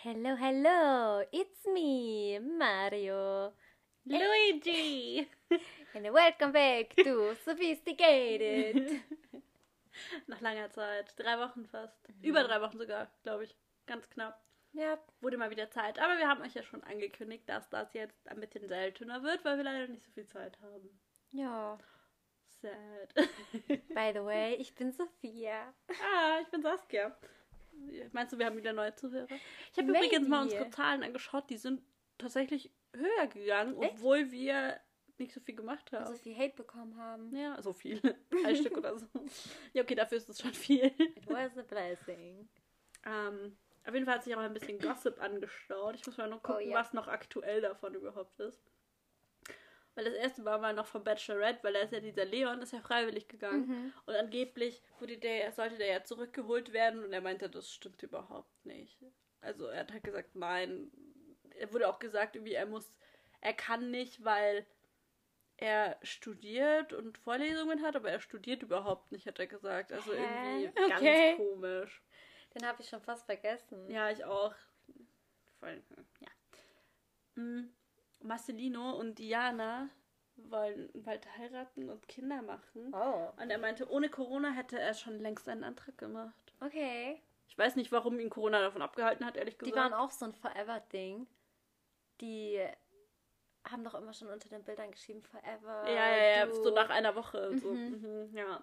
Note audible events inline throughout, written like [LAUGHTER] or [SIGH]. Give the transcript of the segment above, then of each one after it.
Hello, hello, it's me, Mario. Luigi! [LAUGHS] And welcome back to Sophisticated. [LAUGHS] Nach langer Zeit. Drei Wochen fast. Über drei Wochen sogar, glaube ich. Ganz knapp. Ja, Wurde mal wieder Zeit. Aber wir haben euch ja schon angekündigt, dass das jetzt ein bisschen seltener wird, weil wir leider nicht so viel Zeit haben. ja. Sad. [LAUGHS] By the way, ich bin Sophia. ah, ich bin Saskia. Meinst du, wir haben wieder neue Zuhörer? Ich habe übrigens mal unsere Zahlen angeschaut. Die sind tatsächlich höher gegangen, Echt? obwohl wir nicht so viel gemacht haben. So viel Hate bekommen haben. Ja, so viel. [LAUGHS] Ein Stück oder so. Ja, okay, dafür ist es schon viel. It was a blessing. Ähm, auf jeden Fall hat sich auch ein bisschen Gossip angestaut. Ich muss mal noch gucken, Oh, ja. was noch aktuell davon überhaupt ist. Weil das erste war mal noch von Bachelorette, weil da ist ja dieser Leon, ist ja freiwillig gegangen. Mhm. Und angeblich wurde der, sollte der ja zurückgeholt werden und er meinte, das stimmt überhaupt nicht. Also er hat halt gesagt, nein. Er wurde auch gesagt, irgendwie, er muss, er kann nicht, weil er studiert und Vorlesungen hat, aber er studiert überhaupt nicht, hat er gesagt. Also Hä? irgendwie Okay. ganz komisch. Den habe ich schon fast vergessen. Ja, ich auch. Voll, ja. Mm, Marcelino und Diana wollen bald heiraten und Kinder machen. Oh, Und er meinte, ohne Corona hätte er schon längst einen Antrag gemacht. okay. Ich weiß nicht, warum ihn Corona davon abgehalten hat, ehrlich Die gesagt. waren auch so ein Forever-Ding. Die haben doch immer schon unter den Bildern geschrieben, Forever. ja, ja, ja, so nach einer Woche. So. Mhm. Mhm, ja.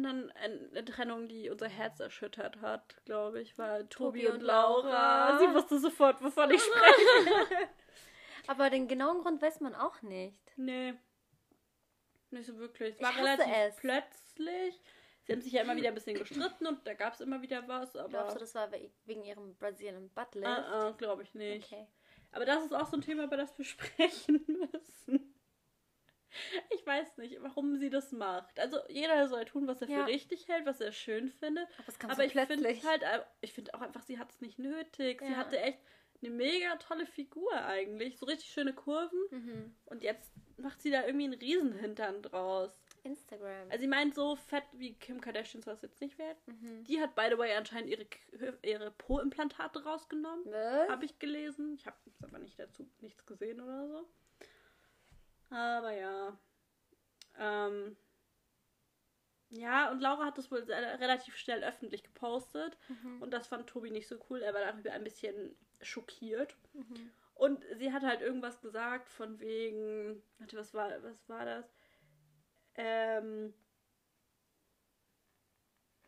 Und dann eine Trennung, die unser Herz erschüttert hat, glaube ich, war Tobi, Tobi und und Laura. Laura. Sie wusste sofort, wovon ich [LAUGHS] spreche. Aber den genauen Grund weiß man auch nicht. Nee. Nicht so wirklich. Es Ich war hasse relativ es. plötzlich. Sie haben sich ja immer wieder ein bisschen gestritten und da gab es immer wieder was, aber. Glaubst du, das war we- wegen ihrem Brazilian Buttlift? Ah, ah, glaube ich nicht. Okay. Aber das ist auch so ein Thema, über das wir [LAUGHS] sprechen müssen. Ich weiß nicht, warum sie das macht. Also jeder soll tun, was er Ja. für richtig hält, was er schön findet. Aber Aber ich finde halt, äh, ich finde auch einfach, sie hat es nicht nötig. Sie Ja. hatte echt eine mega tolle Figur eigentlich. So richtig schöne Kurven. Mhm. Und jetzt macht sie da irgendwie einen Riesenhintern draus. Instagram. Also sie meint, so fett wie Kim Kardashian soll es jetzt nicht werden. mhm. Die hat, by the way, anscheinend ihre, ihre Po-Implantate rausgenommen. Habe ich gelesen. Ich habe aber nicht dazu nichts gesehen oder so. Aber ja. Ähm, ja, und Laura hat das wohl relativ schnell öffentlich gepostet. Mhm. Und das fand Tobi nicht so cool. Er war darüber ein bisschen schockiert. Mhm. Und sie hat halt irgendwas gesagt von wegen. Warte, was war, was war das? Ähm.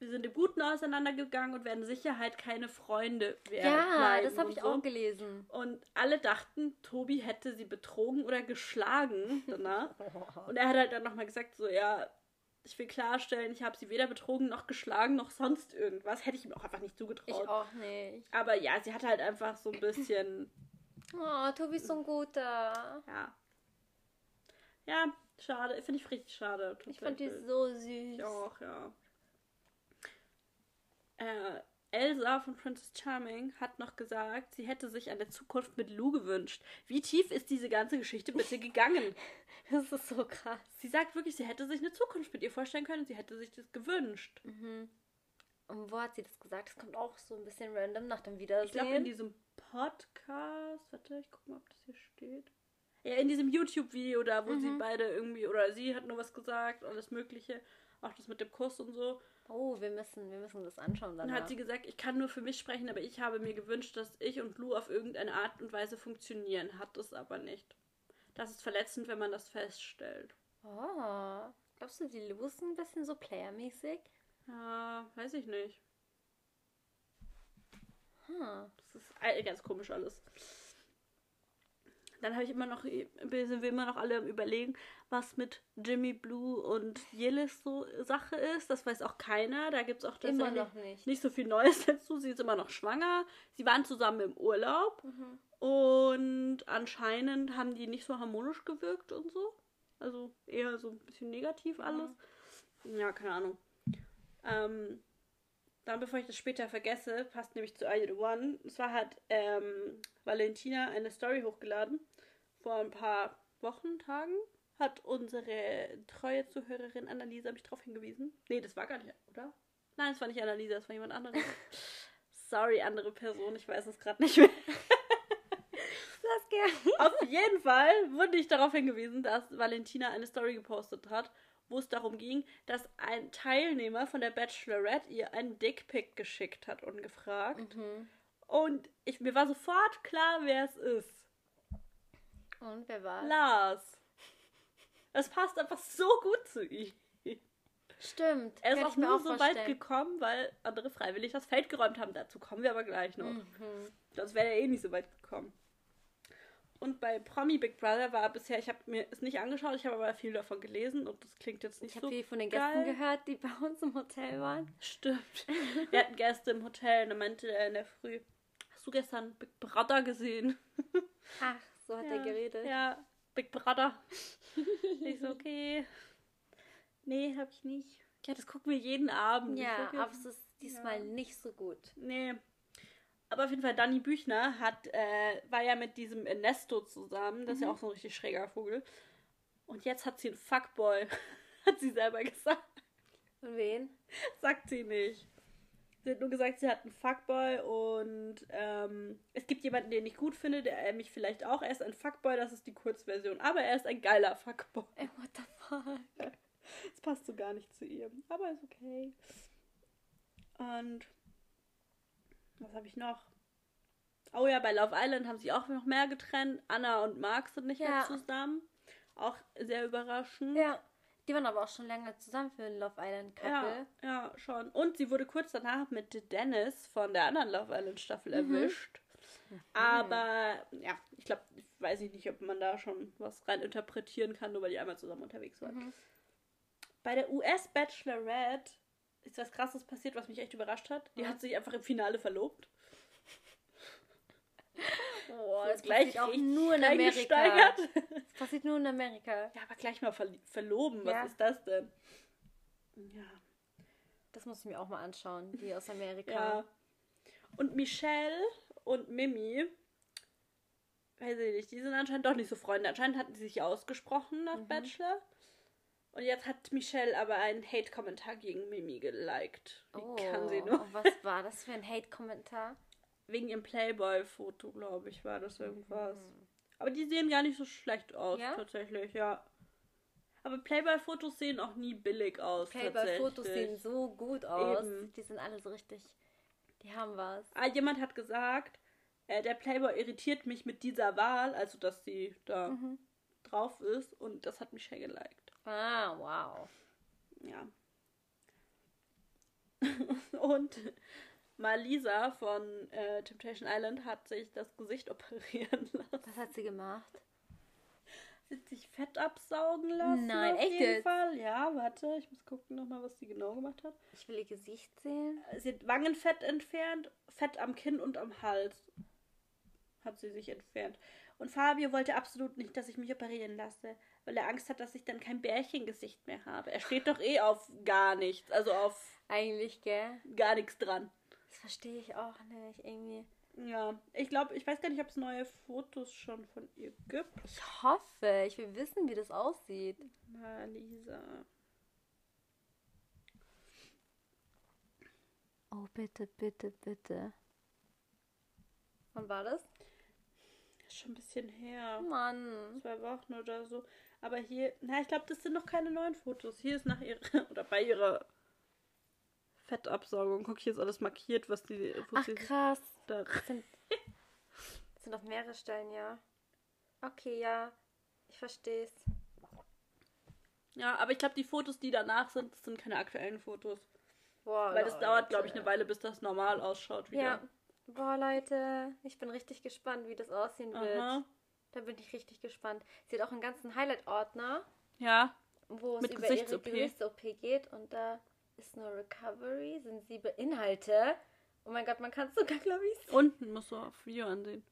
Wir sind im Guten auseinandergegangen und werden sicher halt keine Freunde werden. Ja, das habe ich so. auch gelesen. Und alle dachten, Tobi hätte sie betrogen oder geschlagen danach. Und er hat halt dann nochmal gesagt, so, ja, ich will klarstellen, ich habe sie weder betrogen noch geschlagen noch sonst irgendwas. Hätte ich ihm auch einfach nicht Ich zugetraut. auch nicht. Aber ja, sie hat halt einfach so ein bisschen, [CLEARS THROAT] Oh, Tobi ist so ein guter. ja. Ja, schade. Finde ich richtig schade. Ich fand die so süß. Ich auch, ja. Äh, Elsa von Princess Charming hat noch gesagt, sie hätte sich eine Zukunft mit Lou gewünscht. Wie tief ist diese ganze Geschichte bitte gegangen? [LAUGHS] Das ist so krass. Sie sagt wirklich, sie hätte sich eine Zukunft mit ihr vorstellen können. Sie hätte sich das gewünscht. Mhm. Und wo hat sie das gesagt? Das kommt auch so ein bisschen random nach dem Wiedersehen. Ich glaube in diesem Podcast, warte, ich gucke mal, ob das hier steht. Ja, in diesem YouTube-Video da, wo sie Mhm. beide irgendwie, oder sie hat nur was gesagt, alles Mögliche. Auch das mit dem Kuss und so. Oh, wir müssen, wir müssen das anschauen Dann danach. hat sie gesagt, ich kann nur für mich sprechen, aber ich habe mir gewünscht, dass ich und Lou auf irgendeine Art und Weise funktionieren. Hat es aber nicht. Das ist verletzend, wenn man das feststellt. Oh. Glaubst du, die Lou ist ein bisschen so playermäßig? Ja, weiß ich nicht. Hm. Das ist ganz komisch alles. Dann habe ich immer noch, sind wir immer noch alle am überlegen, was mit Jimmy Blue und Yillis so Sache ist. Das weiß auch keiner. Da gibt es auch Immer noch nicht. nicht so viel Neues [LAUGHS] dazu. Sie ist immer noch schwanger. Sie waren zusammen im Urlaub. Mhm. Und anscheinend haben die nicht so harmonisch gewirkt und so. Also eher so ein bisschen negativ alles. Ja, keine Ahnung. Ähm, dann, bevor ich das später vergesse, passt nämlich zu You the One. Und zwar hat ähm, Valentina eine Story hochgeladen vor ein paar Wochen, Tagen hat unsere treue Zuhörerin Annalisa mich darauf hingewiesen. Nee, das war gar nicht, oder? Nein, es war nicht Annalisa, es war jemand anderes. [LAUGHS] Sorry, andere Person, ich weiß es gerade nicht mehr. [LAUGHS] Das. Auf jeden Fall wurde ich darauf hingewiesen, dass Valentina eine Story gepostet hat, wo es darum ging, dass ein Teilnehmer von der Bachelorette ihr einen Dickpick geschickt hat, ungefragt. Mhm. Und ich, mir war sofort klar, wer es ist. Und wer war? Lars. Das passt einfach so gut zu ihm. Stimmt. Er ist auch ich nur so weit gekommen, weil andere freiwillig das Feld geräumt haben. Dazu kommen wir aber gleich noch. Mhm. Sonst wäre er eh nicht so weit gekommen. Und bei Promi Big Brother war bisher, ich habe mir es nicht angeschaut, ich habe aber viel davon gelesen und das klingt jetzt nicht Ich habe so. viel von den Gästen geil. gehört, die [LAUGHS] bei uns im Hotel waren. Stimmt. Wir hatten Gäste im Hotel und dann meinte er in der Früh, hast du gestern Big Brother gesehen? Ach, so hat er geredet. Ja, Big Brother. [LAUGHS] ich so, okay. Nee, hab ich nicht. Ja, das gucken wir jeden Abend. Ja, aber es ist diesmal Ja. nicht so gut. Nee. Aber auf jeden Fall, Dani Büchner hat, äh, war ja mit diesem Ernesto zusammen. Das ist ja auch so ein richtig schräger Vogel. Und jetzt hat sie einen Fuckboy. [LAUGHS] hat sie selber gesagt. Und wen? Sagt sie nicht. Sie hat nur gesagt, sie hat einen Fuckboy und ähm, es gibt jemanden, den ich gut finde, der äh, mich vielleicht auch. Er ist ein Fuckboy, das ist die Kurzversion. Aber er ist ein geiler Fuckboy. Ey, what the fuck? Das passt so gar nicht zu ihr. Aber ist okay. Und was habe ich noch? Oh ja, bei Love Island haben sie auch noch mehr getrennt. Anna und Mark sind nicht mehr Ja. zusammen. Auch sehr überraschend. Ja. Die waren aber auch schon länger zusammen für ein Love Island Ja, Couple. ja, schon. Und sie wurde kurz danach mit Dennis von der anderen Love Island Staffel erwischt. Aber ja, ich glaube, ich weiß nicht, ob man da schon was rein interpretieren kann, nur weil die einmal zusammen unterwegs waren. Mhm. Bei der US Bachelorette ist was krasses passiert, was mich echt überrascht hat. Die Ja. hat sich einfach im Finale verlobt. Boah, So das passiert auch nur in Amerika. reingesteigert. [LAUGHS] Das passiert nur in Amerika. Ja, aber gleich mal verli- verloben. Was Ja. ist das denn? Ja. Das muss ich mir auch mal anschauen, die aus Amerika. Ja. Und Michelle und Mimi, weiß ich nicht, die sind anscheinend doch nicht so Freunde. Anscheinend hatten sie sich ausgesprochen nach Mhm. Bachelor. Und jetzt hat Michelle aber einen Hate-Kommentar gegen Mimi geliked. Wie Oh, kann sie nur? und was war das für ein Hate-Kommentar? Wegen ihrem Playboy-Foto, glaube ich, war das irgendwas. Aber die sehen gar nicht so schlecht aus, Ja? tatsächlich, ja. Aber Playboy-Fotos sehen auch nie billig aus. Playboy-Fotos sehen so gut aus. Eben. Die sind alle so richtig. Die haben was. Ah, jemand hat gesagt, äh, der Playboy irritiert mich mit dieser Wahl, also dass sie da Mhm. drauf ist und das hat Michelle geliked. Ah, wow. Ja. [LAUGHS] und Malisa von äh, Temptation Island hat sich das Gesicht [LAUGHS] operieren lassen. Was hat sie gemacht? Sie hat sich Fett absaugen lassen. Nein, auf echt jeden jetzt? Fall. Ja, warte, ich muss gucken nochmal, was sie genau gemacht hat. Ich will ihr Gesicht sehen. Sie hat Wangenfett entfernt, Fett am Kinn und am Hals hat sie sich entfernt. Und Fabio wollte absolut nicht, dass ich mich operieren lasse, weil er Angst hat, dass ich dann kein Bärchengesicht mehr habe. Er steht doch eh auf gar nichts, also auf Eigentlich, gell? gar nichts dran. Das verstehe ich auch nicht. Irgendwie. Ja, ich glaube, ich weiß gar nicht, ob es neue Fotos schon von ihr gibt. Ich hoffe. Ich will wissen, wie das aussieht. Malisa. Oh, bitte, bitte, bitte. Wann war das? Ist schon ein bisschen her. Mann. Zwei Wochen oder so. Aber hier, na, ich glaube, das sind noch keine neuen Fotos. Hier ist nach ihrer, [LAUGHS] oder bei ihrer Fettabsaugung. Guck, hier ist alles markiert, was die, wo Ach, sie krass. da Das sind, das sind auf mehrere Stellen, ja. Okay, ja. Ich verstehe es. Ja, aber ich glaube, die Fotos, die danach sind, das sind keine aktuellen Fotos. Boah, Weil das Leute. dauert, glaube ich, eine Weile, bis das normal ausschaut wieder. Ja. Boah, Leute. Ich bin richtig gespannt, wie das aussehen wird. Aha. Da bin ich richtig gespannt. Sie hat auch einen ganzen Highlight-Ordner, Ja. wo es Mit über ihre. Gesichts-OP geht. Und da ist nur Recovery, sensible Inhalte. Oh mein Gott, man kann es sogar, glaube ich, Unten musst du auf Video ansehen.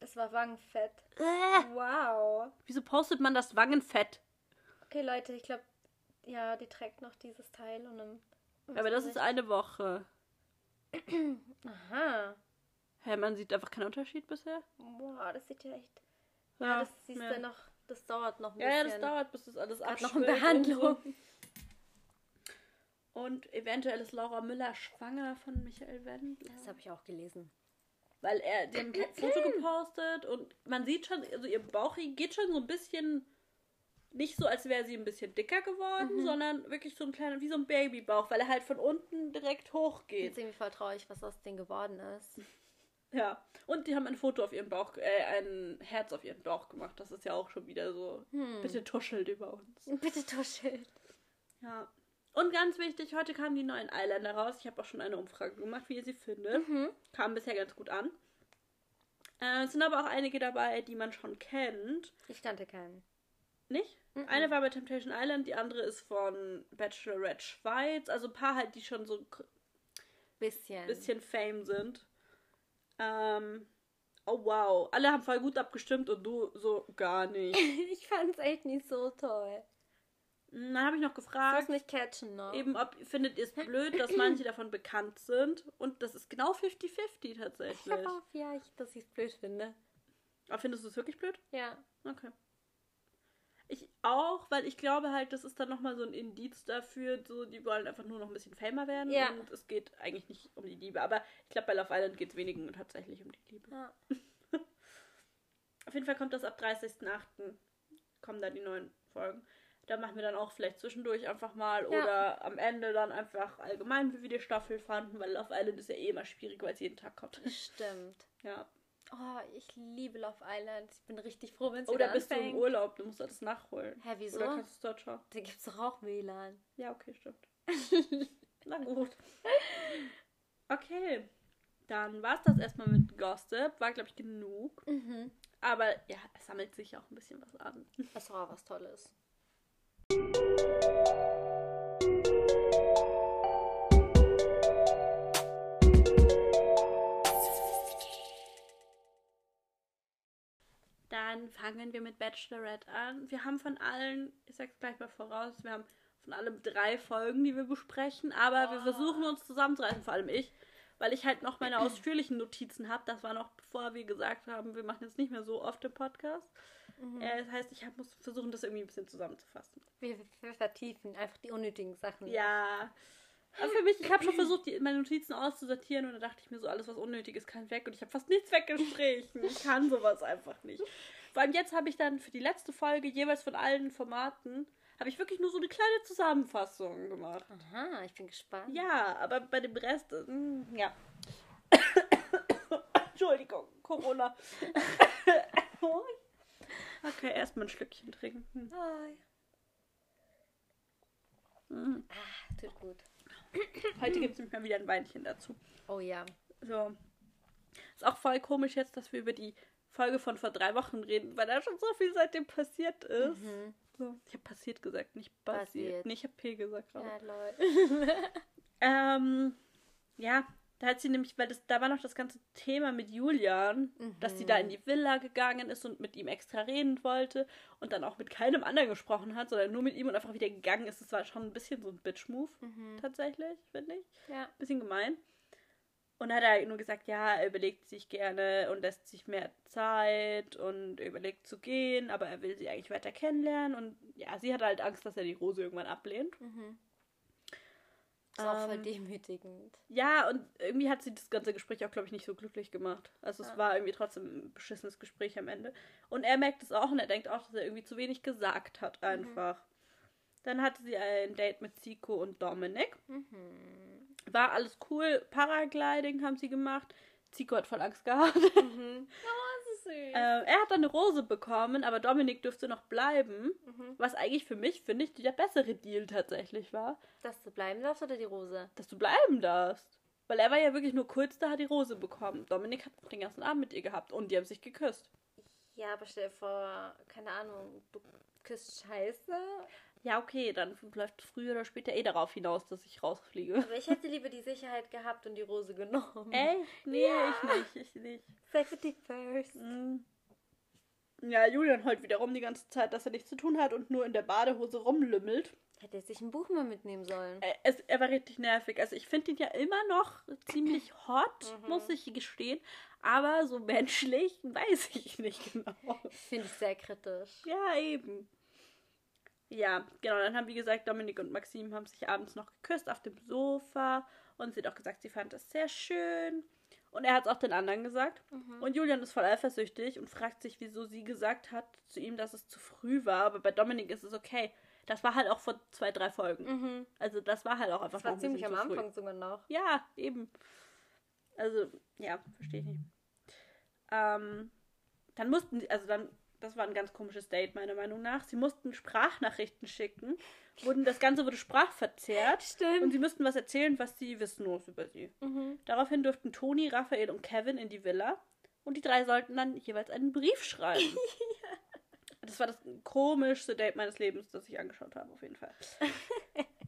Es war Wangenfett. Äh, Wow. wieso postet man das Wangenfett? Okay, Leute, ich glaube, ja, die trägt noch dieses Teil und im Aber das ist eine Woche. [CLEARS THROAT] Aha. Hä, man sieht einfach keinen Unterschied bisher. Boah, das sieht ja echt. Ja, Ja, das siehst ja. du noch Das dauert noch ein Ja, bisschen. ja, das dauert, bis das alles Gerade noch in Behandlung. Und, eventuell ist Laura Müller schwanger von Michael Wendler. Das habe ich auch gelesen. Weil er den Foto gepostet und man sieht schon, also ihr Bauch geht schon so ein bisschen nicht so, als wäre sie ein bisschen dicker geworden, Mhm. sondern wirklich so ein kleiner, wie so ein Babybauch, weil er halt von unten direkt Ich hochgeht. ist irgendwie voll traurig, was aus denen geworden ist. [LAUGHS] Ja. Und die haben ein Foto auf ihren Bauch, äh, ein Herz auf ihren Bauch gemacht. Das ist ja auch schon wieder so. Hm. Bitte tuschelt über uns. [LAUGHS] Bitte tuschelt. Ja. Und ganz wichtig, heute kamen die neuen Eyeliner raus. Ich habe auch schon eine Umfrage gemacht, wie ihr sie findet. Mhm. Kamen bisher ganz gut an. Äh, es sind aber auch einige dabei, die man schon kennt. Ich kannte keinen. Nicht? Mhm. Eine war bei Temptation Island, die andere ist von Bachelorette Schweiz. Also ein paar halt, die schon so ein Bisschen. bisschen Fame sind. Ähm, oh wow. Alle haben voll gut abgestimmt und du so gar nicht. [LAUGHS] ich fand's echt nicht so toll. Dann habe ich noch gefragt, mich catchen noch. eben, ob findet ihr es blöd, dass manche [CLEARS THROAT] davon bekannt sind. Und das ist genau 50-50 Ich tatsächlich. hab auch, ja, ich, dass ich es blöd finde. Aber findest du es wirklich blöd? Ja. Okay. Ich auch, weil ich glaube halt, das ist dann nochmal so ein Indiz dafür, so die wollen einfach nur noch ein bisschen famer werden Ja. und es geht eigentlich nicht um die Liebe. Aber ich glaube, bei Love Island geht es wenigen tatsächlich um die Liebe. ja. [LAUGHS] Auf jeden Fall kommt das ab 30.08. kommen da die neuen Folgen. Da machen wir dann auch vielleicht zwischendurch einfach mal Ja. oder am Ende dann einfach allgemein, wie wir die Staffel fanden, weil Love Island ist ja eh immer schwierig, weil es jeden Tag kommt. Stimmt. Ja. Oh, ich liebe Love Island. Ich bin richtig froh, wenn es Oder bist du im anfängt. Urlaub, du musst das nachholen. Hä, wieso? Oder kannst du es dort schauen? Da gibt's doch auch WLAN. Ja, okay, stimmt. [LAUGHS] Na gut. Okay. Dann war es das erstmal mit Gossip. War, glaube ich, genug. Mhm. Aber ja, es sammelt sich auch ein bisschen was an. Das war was Tolles. Dann fangen wir mit Bachelorette an. Wir haben von allen, ich sag's gleich mal voraus, wir haben von allem drei Folgen, die wir besprechen, aber wir Oh. versuchen uns zusammenzureißen, vor allem ich, weil ich halt noch meine [CLEARS THROAT] ausführlichen Notizen habe. Das war noch bevor wir gesagt haben, wir machen jetzt nicht mehr so oft den Podcast. Mhm. Äh, das heißt, ich hab, muss versuchen, das irgendwie ein bisschen zusammenzufassen. Wir, wir vertiefen einfach die unnötigen Sachen. Ja. Aber für mich, ich habe schon [CLEARS THROAT] versucht, die, meine Notizen auszusortieren und dann dachte ich mir so, alles was unnötig ist, kann weg und ich habe fast nichts weggestrichen. Ich kann sowas einfach nicht. Vor allem jetzt habe ich dann für die letzte Folge jeweils von allen Formaten habe ich wirklich nur so eine kleine Zusammenfassung gemacht. Aha, ich bin gespannt. Ja, aber bei dem Rest, äh, mm, ja. [COUGHS] Entschuldigung, Corona. [LAUGHS] okay, erstmal ein Schlückchen trinken. Hi. Mm. Ah, tut gut. [COUGHS] Heute gibt es nämlich mal wieder ein Weinchen dazu. Oh ja. So. Ist auch voll komisch jetzt, dass wir über die Folge von vor drei Wochen reden, weil da schon so viel seitdem passiert ist. Mhm. So. Ich habe passiert gesagt, nicht basiert. Basiert. Nee, ich habe P gesagt gerade. Ja, lol. [LAUGHS] Ähm, ja, da hat sie nämlich, weil das, da war noch das ganze Thema mit Julian, dass sie da in die Villa gegangen ist und mit ihm extra reden wollte und dann auch mit keinem anderen gesprochen hat, sondern nur mit ihm und einfach wieder gegangen ist. Das war schon ein bisschen so ein Bitch-Move, Mhm. tatsächlich, finde ich. Ja. Bisschen gemein. Und hat er nur gesagt, ja, er überlegt sich gerne und lässt sich mehr Zeit und er überlegt zu gehen, aber er will sie eigentlich weiter kennenlernen. Und ja, sie hat halt Angst, dass er die Rose irgendwann ablehnt. Mhm. Ist auch voll Ähm, demütigend. Ja, und irgendwie hat sie das ganze Gespräch auch, glaube ich, nicht so glücklich gemacht. Also es Ja. war irgendwie trotzdem ein beschissenes Gespräch am Ende. Und er merkt es auch und er denkt auch, dass er irgendwie zu wenig gesagt hat einfach. Dann hatte sie ein Date mit Zico und Dominik. Mhm. War alles cool. Paragliding haben sie gemacht. Zico hat voll Angst gehabt. Mhm. [LAUGHS] Oh, das ist süß. äh, er hat dann eine Rose bekommen, aber Dominik dürfte noch bleiben. Mhm. Was eigentlich für mich, finde ich, der bessere Deal tatsächlich war. Dass du bleiben darfst oder die Rose? dass du bleiben darfst. Weil er war ja wirklich nur kurz da, hat die Rose bekommen. Dominik hat den ganzen Abend mit ihr gehabt und die haben sich geküsst. Ja, aber stell dir vor, keine Ahnung, du küsst Scheiße. Ja, okay, dann läuft früher oder später eh darauf hinaus, dass ich rausfliege. Aber ich hätte lieber die Sicherheit gehabt und die Rose genommen. Echt? Nee, Ja. ich nicht, ich nicht. Safety first. Mm. Ja, Julian heult wiederum die ganze Zeit, dass er nichts zu tun hat und nur in der Badehose rumlümmelt. Hätte er sich ein Buch mal mitnehmen sollen. Er, es, er war richtig nervig. Also ich finde ihn ja immer noch ziemlich hot, Mhm. muss ich gestehen. Aber so menschlich weiß ich nicht genau. Finde ich sehr kritisch. Ja, eben. Ja, genau. Dann haben, wie gesagt, Dominik und Maxim haben sich abends noch geküsst auf dem Sofa. Und sie hat auch gesagt, sie fand das sehr schön. Und er hat es auch den anderen gesagt. Mhm. Und Julian ist voll eifersüchtig und fragt sich, wieso sie gesagt hat zu ihm, dass es zu früh war. Aber bei Dominik ist es okay. Das war halt auch vor zwei, drei Folgen. Mhm. Also das war halt auch einfach Das war ein ziemlich am. Anfang sogar noch. Ja, eben. Also, ja, verstehe ich nicht. Ähm, dann mussten sie, also dann, das war ein ganz komisches Date, meiner Meinung nach. Sie mussten Sprachnachrichten schicken. Wurden, das Ganze wurde sprachverzerrt. Stimmt. Und sie mussten was erzählen, was sie wissen muss über sie. Mhm. Daraufhin durften Toni, Raphael und Kevin in die Villa. Und die drei sollten dann jeweils einen Brief schreiben. [LAUGHS] Das war das komischste Date meines Lebens, das ich angeschaut habe, auf jeden Fall.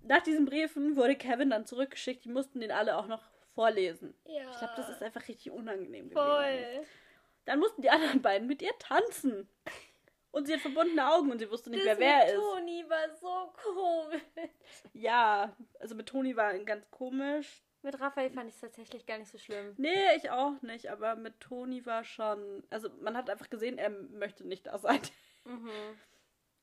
Nach diesen Briefen wurde Kevin dann zurückgeschickt. Die mussten den alle auch noch vorlesen. Ja. Ich glaube, das ist einfach richtig unangenehm gewesen. voll. Dann mussten die anderen beiden mit ihr tanzen. Und sie hat verbundene Augen und sie wusste nicht das mehr, wer mit ist. Toni war so komisch. Ja, also mit Toni war ganz komisch. Mit Raphael fand ich es tatsächlich gar nicht so schlimm. Nee, ich auch nicht, aber mit Toni war schon. Also man hat einfach gesehen, er möchte nicht da sein. Mhm.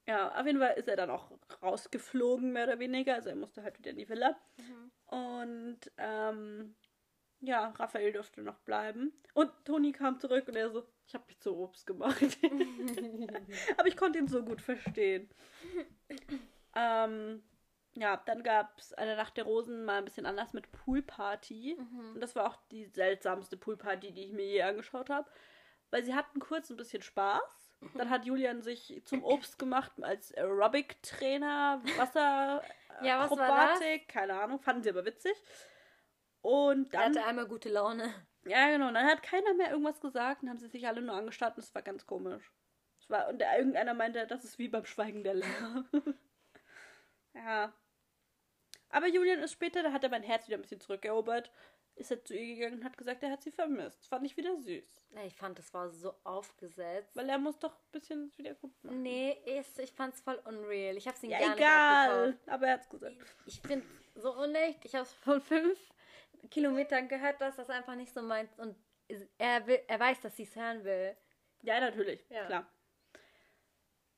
Ja, auf jeden Fall ist er dann auch rausgeflogen, mehr oder weniger. Also er musste halt wieder in die Villa. Mhm. Und ähm, ja, Raphael durfte noch bleiben. Und Toni kam zurück und er so, ich habe mich zu Obst gemacht. [LAUGHS] Aber ich konnte ihn so gut verstehen. ähm, ja, dann gab es eine Nacht der Rosen mal ein bisschen anders mit Poolparty. Mhm. Und das war auch die seltsamste Poolparty, die ich mir je angeschaut habe. Weil sie hatten kurz ein bisschen Spaß. Dann hat Julian sich zum Obst gemacht als Aerobic-Trainer, Wasser, Ja, Akrobatik, keine Ahnung, fanden sie aber witzig. Und Er dann, hatte einmal gute Laune. ja genau, dann hat keiner mehr irgendwas gesagt und haben sie sich alle nur angestarrt und es war ganz komisch. Es war, und der, irgendeiner meinte, das ist wie beim Schweigen der Lämmer. [LAUGHS] ja. Aber Julian ist später, da hat er mein Herz wieder ein bisschen zurückerobert, ist er zu ihr gegangen und hat gesagt, er hat sie vermisst. Fand ich wieder süß. Ja, Ich fand, das war so aufgesetzt. Weil er muss doch ein bisschen wieder gut machen. Nee, ich, ich fand's voll unreal. Ich hab's ihn Ja, gar nicht egal. abgekauft. Aber er hat's gesagt. Ich finde so unecht. Ich hab's von fünf Kilometern gehört, dass das einfach nicht so meint. Und er, will, er weiß, dass sie es hören will. Ja, natürlich. Ja. Klar.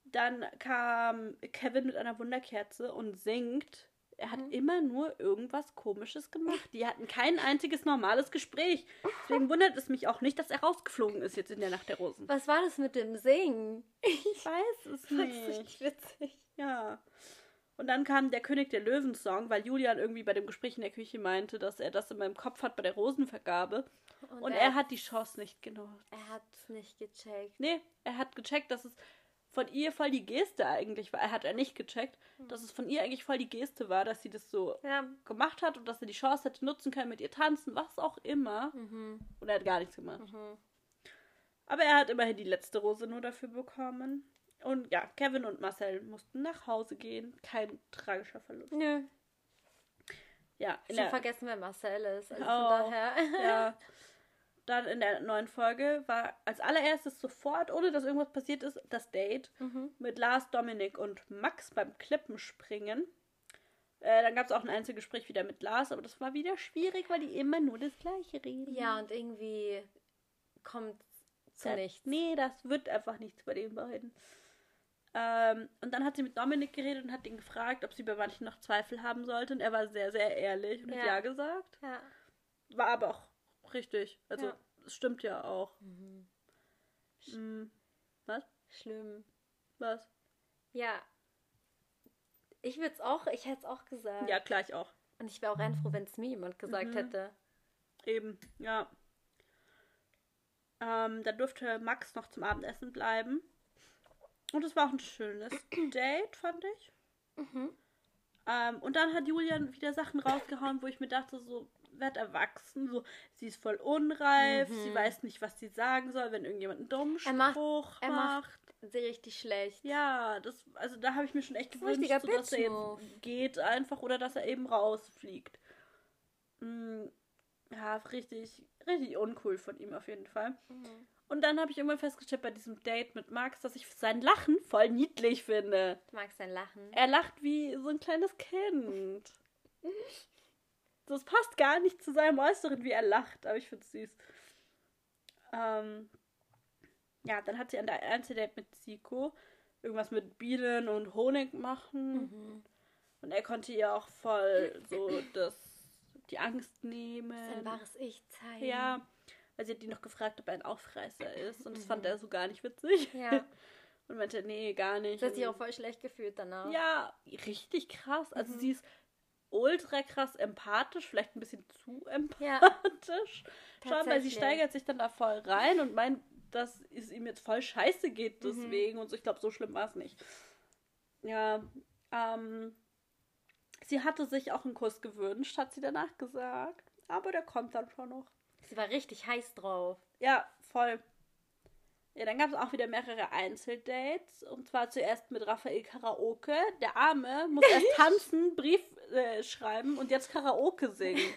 Dann kam Kevin mit einer Wunderkerze und singt. Er hat immer nur irgendwas Komisches gemacht. Die hatten kein einziges normales Gespräch. Deswegen wundert es mich auch nicht, dass er rausgeflogen ist jetzt in der Nacht der Rosen. Was war das mit dem Singen? Ich weiß es [LAUGHS] Das ist nicht. richtig witzig. Ja. Und dann kam der König der Löwen-Song, weil Julian irgendwie bei dem Gespräch in der Küche meinte, dass er das in meinem Kopf hat bei der Rosenvergabe. Und, er hat die Chance nicht genutzt. Er hat's nicht gecheckt. Nee, er hat gecheckt, dass es von ihr voll die Geste eigentlich war. Er hat er nicht gecheckt, dass es von ihr eigentlich voll die Geste war, dass sie das so Ja. gemacht hat und dass er die Chance hätte nutzen können, mit ihr tanzen, was auch immer. Mhm. Und er hat gar nichts gemacht. Mhm. Aber er hat immerhin die letzte Rose nur dafür bekommen. Und ja, Kevin und Marcel mussten nach Hause gehen. Kein tragischer Verlust. Nö. Ja, in Schon vergessen, wer Marcel ist. Also Oh, von daher. ja. [LAUGHS] Dann in der neuen Folge war als allererstes sofort, ohne dass irgendwas passiert ist, das Date Mhm. mit Lars, Dominik und Max beim Klippenspringen. Äh, dann gab es auch ein Einzelgespräch wieder mit Lars, aber das war wieder schwierig, weil die immer nur das Gleiche reden. Ja, und irgendwie kommt zu Äh, nichts. Nee, das wird einfach nichts bei den beiden. Ähm, und dann hat sie mit Dominik geredet und hat ihn gefragt, ob sie bei manchen noch Zweifel haben sollte. Und er war sehr, sehr ehrlich und hat Ja. ja gesagt. Ja. War aber auch richtig. Also, Ja. es stimmt ja auch. Mhm. Hm, was? Schlimm. Was? Ja. Ich würde es auch, ich hätte es auch gesagt. Ja, gleich auch. Und ich wäre auch rennfroh, wenn es mir jemand gesagt Mhm. hätte. Eben, ja. Ähm, da durfte Max noch zum Abendessen bleiben. Und es war auch ein schönes [CLEARS THROAT] Date, fand ich. Mhm. Ähm, und dann hat Julian wieder Sachen rausgehauen, wo ich mir dachte, so, werd erwachsen, so, sie ist voll unreif, Mhm. sie weiß nicht, was sie sagen soll, wenn irgendjemand einen dummen Er macht- Spruch er macht. sie richtig schlecht. Ja, das, also da habe ich mir schon echt gewünscht, so, dass er jetzt geht einfach oder dass er eben rausfliegt. Mm, ja, richtig, richtig uncool von ihm auf jeden Fall. Mhm. Und dann habe ich irgendwann festgestellt bei diesem Date mit Max, dass ich sein Lachen voll niedlich finde. Du magst dein Lachen. Er lacht wie so ein kleines Kind. [LAUGHS] Das passt gar nicht zu seinem Äußeren, wie er lacht, aber ich finde es süß. Ähm, ja, dann hat sie ein Einzeldate mit Zico. Irgendwas mit Bienen und Honig machen. Mhm. Und er konnte ihr auch voll so das, die Angst nehmen. Sein wahres Ich zeigen. Ja, weil sie hat ihn noch gefragt, ob er ein Aufreißer ist. Und das fand er so gar nicht witzig. Mhm. Ja. [LAUGHS] Und meinte, nee, gar nicht. Sie hat sich auch voll schlecht gefühlt danach. ja, richtig krass. Also Mhm. sie ist ultra krass empathisch, vielleicht ein bisschen zu Ja. empathisch. Schon, weil sie steigert sich dann da voll rein und meint, dass es ihm jetzt voll scheiße geht Mhm. deswegen. Und so, ich glaube, so schlimm war es nicht. Ja, ähm, sie hatte sich auch einen Kuss gewünscht, hat sie danach gesagt. Aber der kommt dann schon noch. Sie war richtig heiß drauf. Ja, voll. Ja, dann gab es auch wieder mehrere Einzeldates. Und zwar zuerst mit Raphael Karaoke. Der Arme muss erst [LAUGHS] tanzen, Brief äh, schreiben und jetzt Karaoke singen.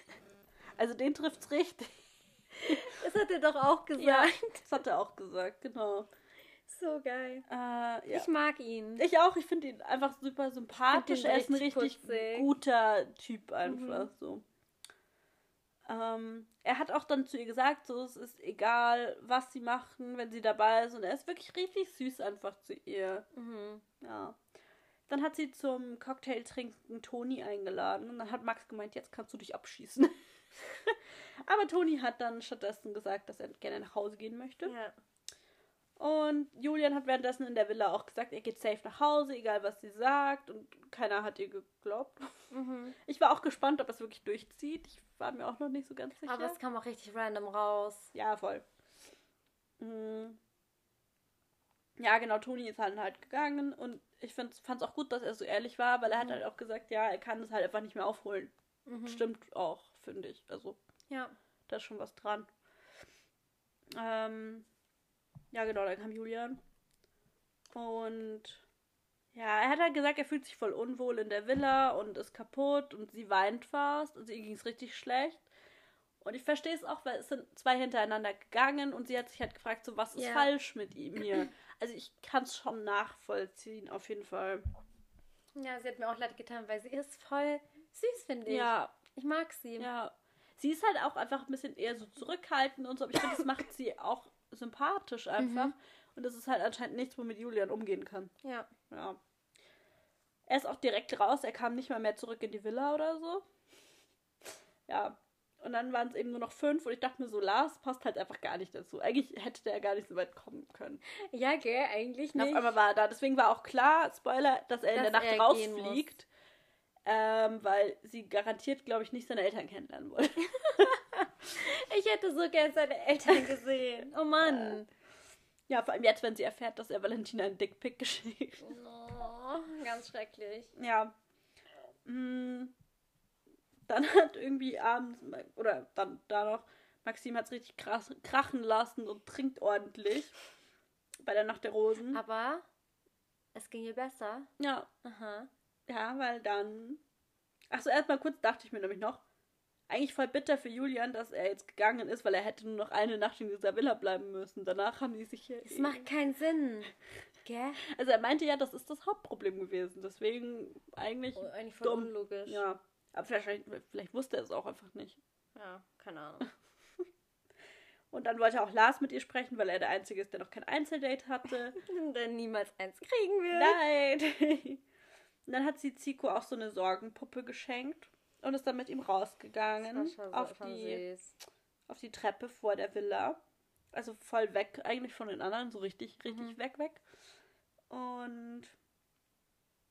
Also den trifft's richtig. Das hat er doch auch gesagt. Ja, das hat er auch gesagt, genau. So geil. Äh, ja. Ich mag ihn. Ich auch, ich finde ihn einfach super sympathisch. Er ist ein richtig putzig. guter Typ einfach so. Ähm, er hat auch dann zu ihr gesagt, so es ist egal, was sie machen, wenn sie dabei ist. Und er ist wirklich richtig süß einfach zu ihr. Mhm. Ja. Dann hat sie zum Cocktail trinken Toni eingeladen und dann hat Max gemeint, jetzt kannst du dich abschießen. [LAUGHS] Aber Toni hat dann stattdessen gesagt, dass er gerne nach Hause gehen möchte. Ja. Und Julian hat währenddessen in der Villa auch gesagt, er geht safe nach Hause, egal was sie sagt. Und keiner hat ihr geglaubt. Mhm. Ich war auch gespannt, ob es wirklich durchzieht. Ich war mir auch noch nicht so ganz sicher. Aber es kam auch richtig random raus. ja, voll. Mhm. Ja, genau, Toni ist dann halt gegangen und ich fand es auch gut, dass er so ehrlich war, weil er hat Mhm. halt auch gesagt, ja, er kann es halt einfach nicht mehr aufholen. Mhm. Stimmt auch, finde ich. Also, Ja. da ist schon was dran. Ähm, ja, genau, dann kam Julian. Und ja, er hat halt gesagt, er fühlt sich voll unwohl in der Villa und ist kaputt und sie weint fast und ihr ging es richtig schlecht. Und ich verstehe es auch, weil es sind zwei hintereinander gegangen und sie hat sich halt gefragt, so was ist Ja. falsch mit ihm hier. Also ich kann es schon nachvollziehen, auf jeden Fall. Ja, sie hat mir auch leid getan, weil sie ist voll süß, finde ich. Ja, Ich mag sie. Ja. Sie ist halt auch einfach ein bisschen eher so zurückhaltend und so, aber ich finde, das macht sie auch sympathisch einfach. Mhm. Und das ist halt anscheinend nichts, womit Julian umgehen kann. Ja. Ja. Er ist auch direkt raus, er kam nicht mal mehr zurück in die Villa oder so. Ja. Und dann waren es eben nur noch fünf und ich dachte mir so, Lars passt halt einfach gar nicht dazu. Eigentlich hätte der gar nicht so weit kommen können. Ja, gell, eigentlich Und nicht. auf einmal war er da. Deswegen war auch klar, Spoiler, dass er in Dass der Nacht rausfliegt. Ähm, weil sie garantiert, glaube ich, nicht seine Eltern kennenlernen wollte. [LAUGHS] Ich hätte so gern seine Eltern gesehen. Oh Mann. Ja, vor allem jetzt, wenn sie erfährt, dass er Valentina einen Dickpick [LAUGHS] geschickt. Oh, ganz schrecklich. Ja. Mm. Dann hat irgendwie abends, oder dann da noch, Maxim hat es richtig krass, krachen lassen und trinkt ordentlich. Bei der Nacht der Rosen. Aber es ging ihr besser. Ja, Aha. Ja, weil dann. Achso, erstmal kurz dachte ich mir nämlich noch, eigentlich voll bitter für Julian, dass er jetzt gegangen ist, weil er hätte nur noch eine Nacht in dieser Villa bleiben müssen. Danach haben die sich. Das eh- macht keinen Sinn. Gell? Also er meinte ja, das ist das Hauptproblem gewesen. Deswegen eigentlich. Oh, eigentlich voll dumm. unlogisch. Ja. Aber vielleicht, vielleicht wusste er es auch einfach nicht. Ja, keine Ahnung. [LAUGHS] Und dann wollte auch Lars mit ihr sprechen, weil er der Einzige ist, der noch kein Einzeldate hatte. [LAUGHS] Der niemals eins kriegen wird. Nein! [LAUGHS] Und dann hat sie Zico auch so eine Sorgenpuppe geschenkt und ist dann mit ihm rausgegangen schon, auf, die, süß. auf die Treppe vor der Villa. Also voll weg eigentlich von den anderen, so richtig, richtig Mhm. weg, weg. Und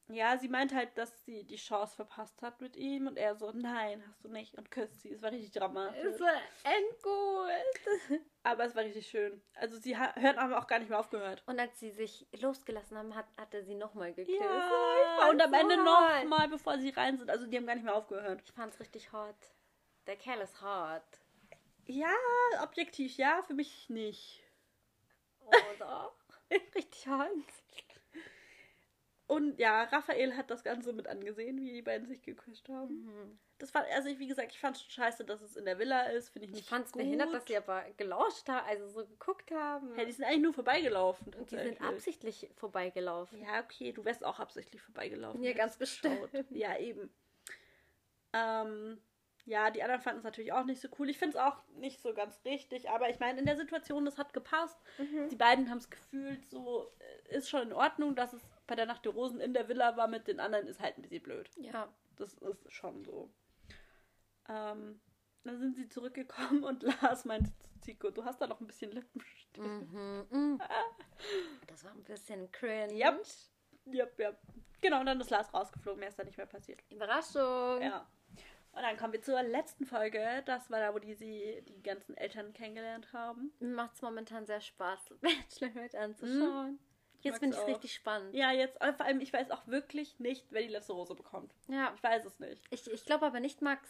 ja, sie meint halt, dass sie die Chance verpasst hat mit ihm und er so, nein, hast du nicht und küsst sie. Es war richtig dramatisch. Es war endgut. [LAUGHS] Aber es war richtig schön. Also sie hören aber auch gar nicht mehr aufgehört. Und als sie sich losgelassen haben, hat, hat er sie nochmal geküsst. Ja, Oh, und am so Ende nochmal, bevor sie rein sind. Also die haben gar nicht mehr aufgehört. Ich fand's richtig hot. Der Kerl ist hot. Ja, objektiv ja, für mich nicht. Oh, doch. [LAUGHS] richtig hot. Und ja, Raphael hat das Ganze mit angesehen, wie die beiden sich geküsst haben. Mhm. Das war, also ich, wie gesagt, ich fand es scheiße, dass es in der Villa ist, finde ich nicht Ich fand's gut. behindert, dass sie aber gelauscht haben, also so geguckt haben. Hey, die sind eigentlich nur vorbeigelaufen. Und die sind absichtlich vorbeigelaufen. Ja, okay, du wärst auch absichtlich vorbeigelaufen. Ja, ganz hättest geschaut. bestimmt. Ja, eben. Ähm, Ja, die anderen fanden es natürlich auch nicht so cool. Ich finde es auch nicht so ganz richtig, aber ich meine, in der Situation, das hat gepasst. Mhm. Die beiden haben es gefühlt, so äh, ist schon in Ordnung, dass es bei der Nacht der Rosen in der Villa war mit den anderen, ist halt ein bisschen blöd. Ja. Das ist schon so. Ähm, dann sind sie zurückgekommen und [LAUGHS] Lars meinte zu Zico, du hast da noch ein bisschen Lippenstift. Mhm. mhm. Das war ein bisschen cringe. Yep. Yep, yep. Genau, und dann ist Lars rausgeflogen, mehr ist da nicht mehr passiert. Überraschung. Ja. Und dann kommen wir zur letzten Folge. Das war da, wo die sie die ganzen Eltern kennengelernt haben. Macht es momentan sehr Spaß, [LAUGHS] Bachelor mit anzuschauen. Jetzt finde ich es richtig spannend. Ja, jetzt, vor allem, ich weiß auch wirklich nicht, wer die letzte Rose bekommt. Ja. Ich weiß es nicht. Ich, ich glaube aber nicht Max.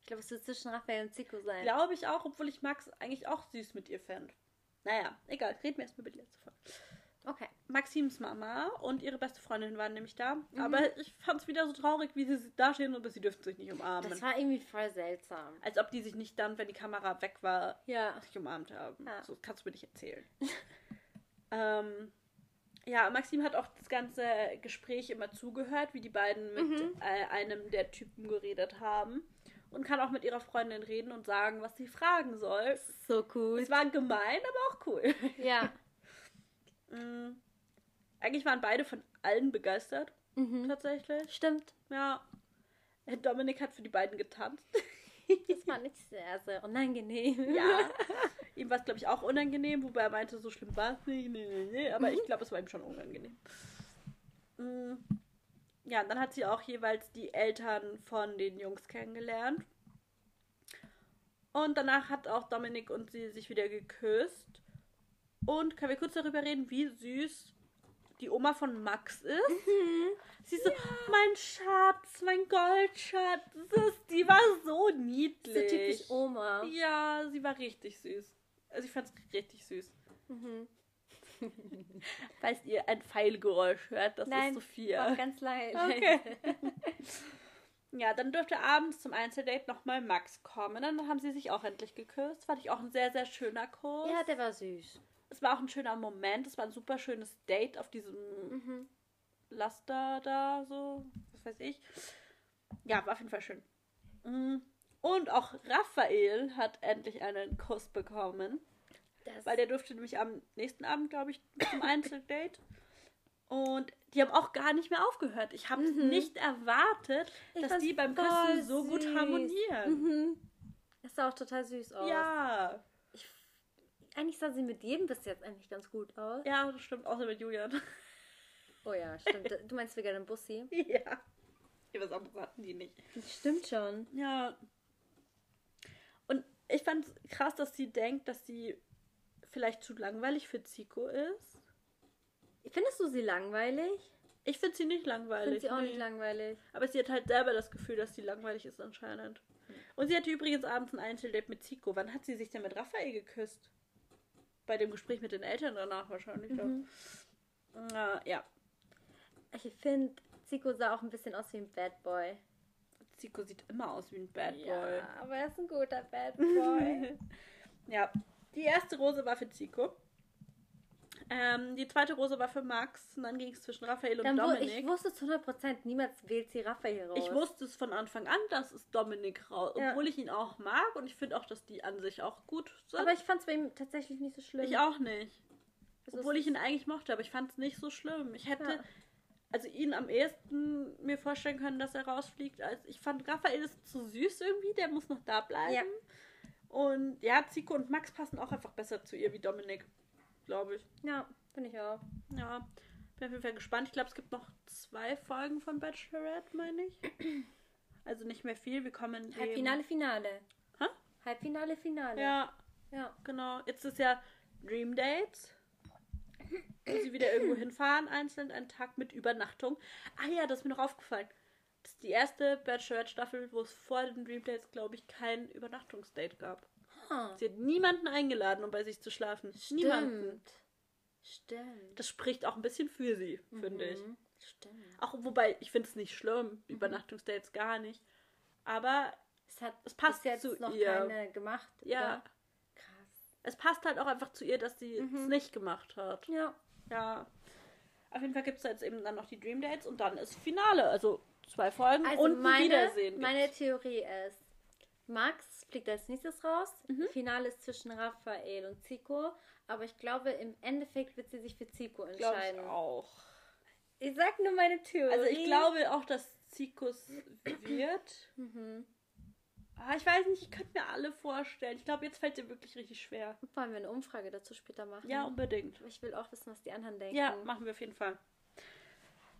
Ich glaube, es wird zwischen Raphael und Zico sein. Glaube ich auch, obwohl ich Max eigentlich auch süß mit ihr fände. Naja, egal, reden wir erstmal über die letzte Folge. Okay. Maxims Mama und ihre beste Freundin waren nämlich da. Mhm. Aber ich fand es wieder so traurig, wie sie da stehen und sie dürften sich nicht umarmen. Das war irgendwie voll seltsam. Als ob die sich nicht dann, wenn die Kamera weg war, Ja. sich umarmt haben. Ja. So kannst du mir nicht erzählen. [LAUGHS] ähm, ja, Maxim hat auch das ganze Gespräch immer zugehört, wie die beiden mit Mhm. äh, einem der Typen geredet haben. Und kann auch mit ihrer Freundin reden und sagen, was sie fragen soll. So cool. Es war gemein, aber auch cool. [LAUGHS] Ja. [LAUGHS] Mm. Eigentlich waren beide von allen begeistert, Mhm. tatsächlich. Stimmt. Ja. Dominik hat für die beiden getanzt. [LAUGHS] Das war nicht sehr, sehr unangenehm. Ja. ihm war es, glaube ich, auch unangenehm, wobei er meinte, so schlimm war es nicht. Nee, nee, nee. Aber ich glaube, es war ihm schon unangenehm. Mm. Ja, und dann hat sie auch jeweils die Eltern von den Jungs kennengelernt. Und danach hat auch Dominik und sie sich wieder geküsst. Und können wir kurz darüber reden, wie süß die Oma von Max ist? Sie ist so, mein Schatz, mein Goldschatz. Die war so niedlich. So typisch Oma. Ja, sie war richtig süß. Also ich fand's richtig süß. Mhm. [LAUGHS] Falls ihr ein Pfeilgeräusch hört, das Nein, ist Sophia. Auch ganz leid. Okay. [LAUGHS] Ja, dann dürfte abends zum Einzeldate nochmal Max kommen. Dann haben sie sich auch endlich geküsst. Fand ich auch ein sehr, sehr schöner Kuss. Ja, der war süß. Es war auch ein schöner Moment. Es war ein super schönes Date auf diesem Mhm. Laster da, so, was weiß ich. Ja, war auf jeden Fall schön. Mm. Und auch Raphael hat endlich einen Kuss bekommen. Das, Weil der durfte nämlich am nächsten Abend, glaube ich, zum Einzeldate. Und die haben auch gar nicht mehr aufgehört. Ich habe Mhm. nicht erwartet, Ich dass die beim Küssen so gut harmonieren. Mhm. Das sah auch total süß aus. Ja. Eigentlich sah sie mit jedem bis jetzt eigentlich ganz gut aus. Ja, das stimmt. Außer mit Julian. Oh ja, stimmt. [LAUGHS] Du meinst wegen dem Bussi? ja. Ja, was anderes hatten die nicht. Das stimmt schon. Ja. Und ich fand krass, dass sie denkt, dass sie vielleicht zu langweilig für Zico ist. Findest du sie langweilig? Ich finde sie nicht Ich langweilig. finde sie auch nee. nicht langweilig. Aber sie hat halt selber das Gefühl, dass sie langweilig ist anscheinend. Und sie hatte übrigens abends ein Einzeldate mit Zico. Wann hat sie sich denn mit Raphael geküsst? Bei dem Gespräch mit den Eltern danach wahrscheinlich. Mhm. Ja. Äh, ja. Ich finde, Zico sah auch ein bisschen aus wie ein Bad Boy. Zico sieht immer aus wie ein Bad Boy. Ja, aber er ist ein guter Bad Boy. [LAUGHS] ja. Die erste Rose war für Zico. Ähm, die zweite Rose war für Max. Und dann ging es zwischen Raphael und Dann Dominik. ich wusste zu 100%, niemals wählt sie Raphael raus. Ich wusste es von Anfang an, dass es Dominik raus. Ja. Obwohl ich ihn auch mag und ich finde auch, dass die an sich auch gut sind. Aber ich fand es bei ihm tatsächlich nicht so schlimm. ich auch nicht. Es Obwohl ich ihn eigentlich mochte, aber ich fand es nicht so schlimm. Ich hätte Ja. also ihn am ehesten mir vorstellen können, dass er rausfliegt. Als ich fand Raphael ist zu süß irgendwie, der muss noch da bleiben. Ja. Und ja, Zico und Max passen auch einfach besser zu ihr wie Dominik, glaube ich. Ja, finde ich auch. Ja, bin auf jeden Fall gespannt. Ich glaube, es gibt noch zwei Folgen von Bachelorette, meine ich. [CLEARS THROAT] Also nicht mehr viel. Wir kommen dem... Halbfinale, Finale. Hä? Halbfinale, Finale. Ja, Ja. genau. Jetzt ist ja Dream Dates. Wo sie wieder irgendwo hinfahren, einzeln einen Tag mit Übernachtung. Ah ja, das ist mir noch aufgefallen. Das ist die erste Bachelorette-Staffel, wo es vor den Dream Dates, glaube ich, kein Übernachtungsdate gab. Ah, Sie hat niemanden eingeladen, um bei sich zu schlafen. Niemanden. stimmt. Stimmt. Das spricht auch ein bisschen für sie, finde ich. Mhm. Stimmt. Auch wobei, ich finde es nicht schlimm, Übernachtungsdates gar nicht. Aber Es hat Es passt jetzt zu noch ihr. keine gemacht. ja, Oder? Krass. es passt halt auch einfach zu ihr, dass sie es Mhm. nicht gemacht hat. Ja. Ja. Auf jeden Fall gibt es jetzt eben dann noch die Dream Dates und dann ist Finale. Also zwei Folgen Also und ein meine, Wiedersehen. meine gibt's. Theorie ist, Max fliegt als nächstes raus. Finale ist zwischen Raphael und Zico. Aber ich glaube, im Endeffekt wird sie sich für Zico Glaube ich entscheiden. auch. Ich sag nur meine Theorie. Also ich glaube auch, dass Zikus wird. [CLEARS THROAT] Mhm. Ah, ich weiß nicht, ich könnte mir alle vorstellen. Ich glaube, jetzt fällt dir wirklich richtig schwer. Wollen wir eine Umfrage dazu später machen? Ja, unbedingt. Ich will auch wissen, was die anderen denken. Ja, machen wir auf jeden Fall.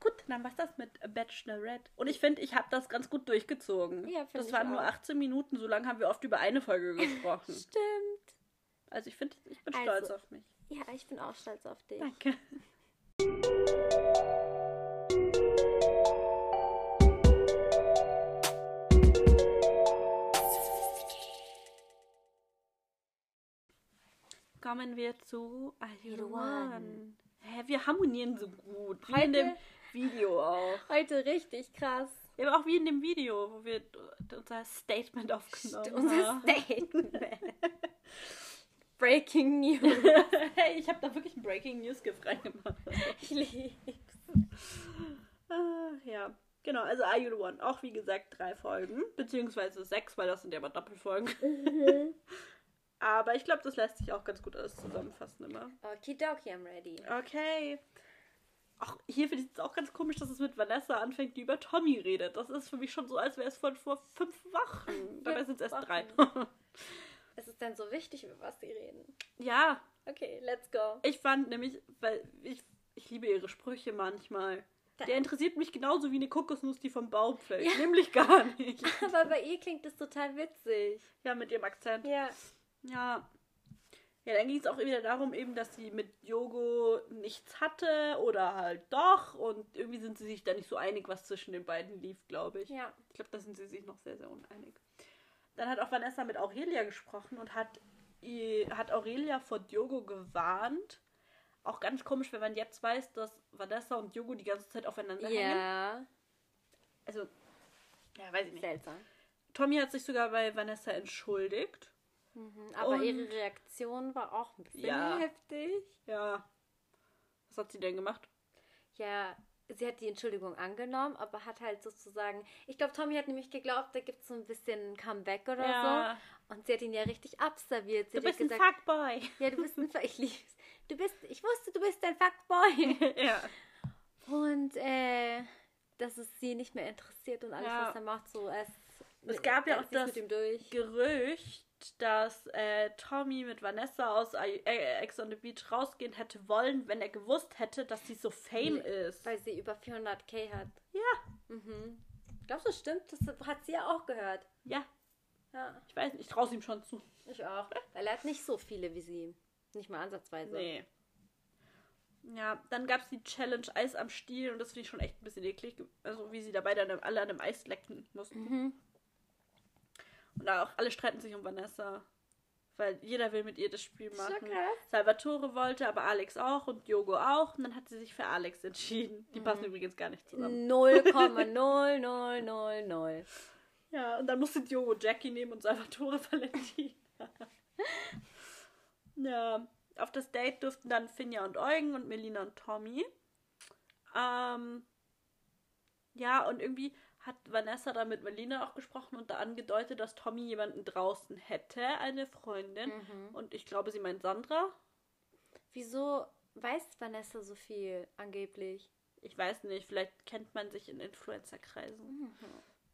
Gut, dann war's das mit Bachelorette. Und ich finde, ich habe das ganz gut durchgezogen. Ja, Das waren nur auch. 18 Minuten, so lange haben wir oft über eine Folge [LAUGHS] gesprochen. Stimmt. Also ich finde, ich bin Also. stolz auf mich. Ja, ich bin auch stolz auf dich. Danke. Kommen wir zu? One. Hä, wir harmonieren so gut. Heute- Video auch. Heute richtig krass. Ja, aber auch wie in dem Video, wo wir unser Statement aufgenommen Unser haben. Statement. Breaking News. [LAUGHS] hey, ich habe da wirklich ein Breaking News Gift reingemacht. Ich lieb's. Ah, ja, genau. Also Are You the One? Auch wie gesagt drei Folgen, beziehungsweise sechs, weil das sind ja aber Doppelfolgen. Mhm. [LAUGHS] aber ich glaube, das lässt sich auch ganz gut alles zusammenfassen immer. Okidoki, I'm ready. Okay. Hier finde ich es auch ganz komisch, dass es mit Vanessa anfängt, die über Tommy redet. Das ist für mich schon so, als wäre es von vor fünf Wochen. Dabei sind es erst drei. [LAUGHS] Es ist dann so wichtig, über was sie reden. ja, Okay, let's go. Ich fand nämlich, weil ich, ich liebe ihre Sprüche manchmal. Da- Der interessiert mich genauso wie eine Kokosnuss, die vom Baum fällt. Ja. Nämlich gar nicht. [LAUGHS] Aber bei ihr klingt es total witzig. Ja, mit ihrem Akzent. Ja. Ja. Ja, dann ging es auch wieder darum, eben, dass sie mit Yogo nichts hatte oder halt doch. Und irgendwie sind sie sich da nicht so einig, was zwischen den beiden lief, glaube ich. Ja. Ich glaube, da sind sie sich noch sehr, sehr uneinig. Dann hat auch Vanessa mit Aurelia gesprochen und hat, hat Aurelia vor Diogo gewarnt. Auch ganz komisch, wenn man jetzt weiß, dass Vanessa und Diogo die ganze Zeit aufeinander hängen. Ja. Also, ja, weiß ich nicht. Seltsam. Tommy hat sich sogar bei Vanessa entschuldigt. Mhm. Aber Und- ihre Reaktion war auch ein bisschen Ja. heftig. Ja. Was hat sie denn gemacht? Ja, sie hat die Entschuldigung angenommen, aber hat halt sozusagen. Ich glaube, Tommy hat nämlich geglaubt, da gibt es so ein bisschen Comeback oder Ja. so. Und sie hat ihn ja richtig abserviert. Sie Du bist ja ein Fuckboy. Ja, du bist ein Fuck- ich lieb's. Du bist, ich wusste, du bist ein Fuckboy. [LAUGHS] ja. Und äh, dass es sie nicht mehr interessiert und alles, Ja. was er macht, so es. Es gab ja auch das. Gerücht, dass äh, Tommy mit Vanessa aus äh, Ex on the Beach rausgehen hätte wollen, wenn er gewusst hätte, dass sie so fame ist. Weil sie über 400k hat. Ja. Mhm. Glaubst du, das stimmt? Das hat sie ja auch gehört. Ja, Ja, ich weiß nicht, ich traue ihm schon zu. ich auch. Weil er hat nicht so viele wie sie. Nicht mal ansatzweise. Nee. Ja, dann gab es die Challenge Eis am Stiel und das finde ich schon echt ein bisschen eklig. Also wie sie dabei dann alle an dem Eis lecken mussten. Mhm. Und auch alle streiten sich um Vanessa. Weil jeder will mit ihr das Spiel So machen. krass. Salvatore wollte, aber Alex auch und Diogo auch. Und dann hat sie sich für Alex entschieden. Die passen übrigens gar nicht zusammen. 0,0000. [LAUGHS] Ja, und dann musste Diogo Jackie nehmen und Salvatore [LAUGHS] Valentina. [LAUGHS] ja, auf das Date durften dann Finja und Eugen und Melina und Tommy. Ähm, ja, und irgendwie hat Vanessa da mit Melina auch gesprochen und da angedeutet, dass Tommy jemanden draußen hätte, eine Freundin. Mhm. Und ich glaube, sie meint Sandra. Wieso weiß Vanessa so viel angeblich? Ich weiß nicht, vielleicht kennt man sich in Influencer-Kreisen.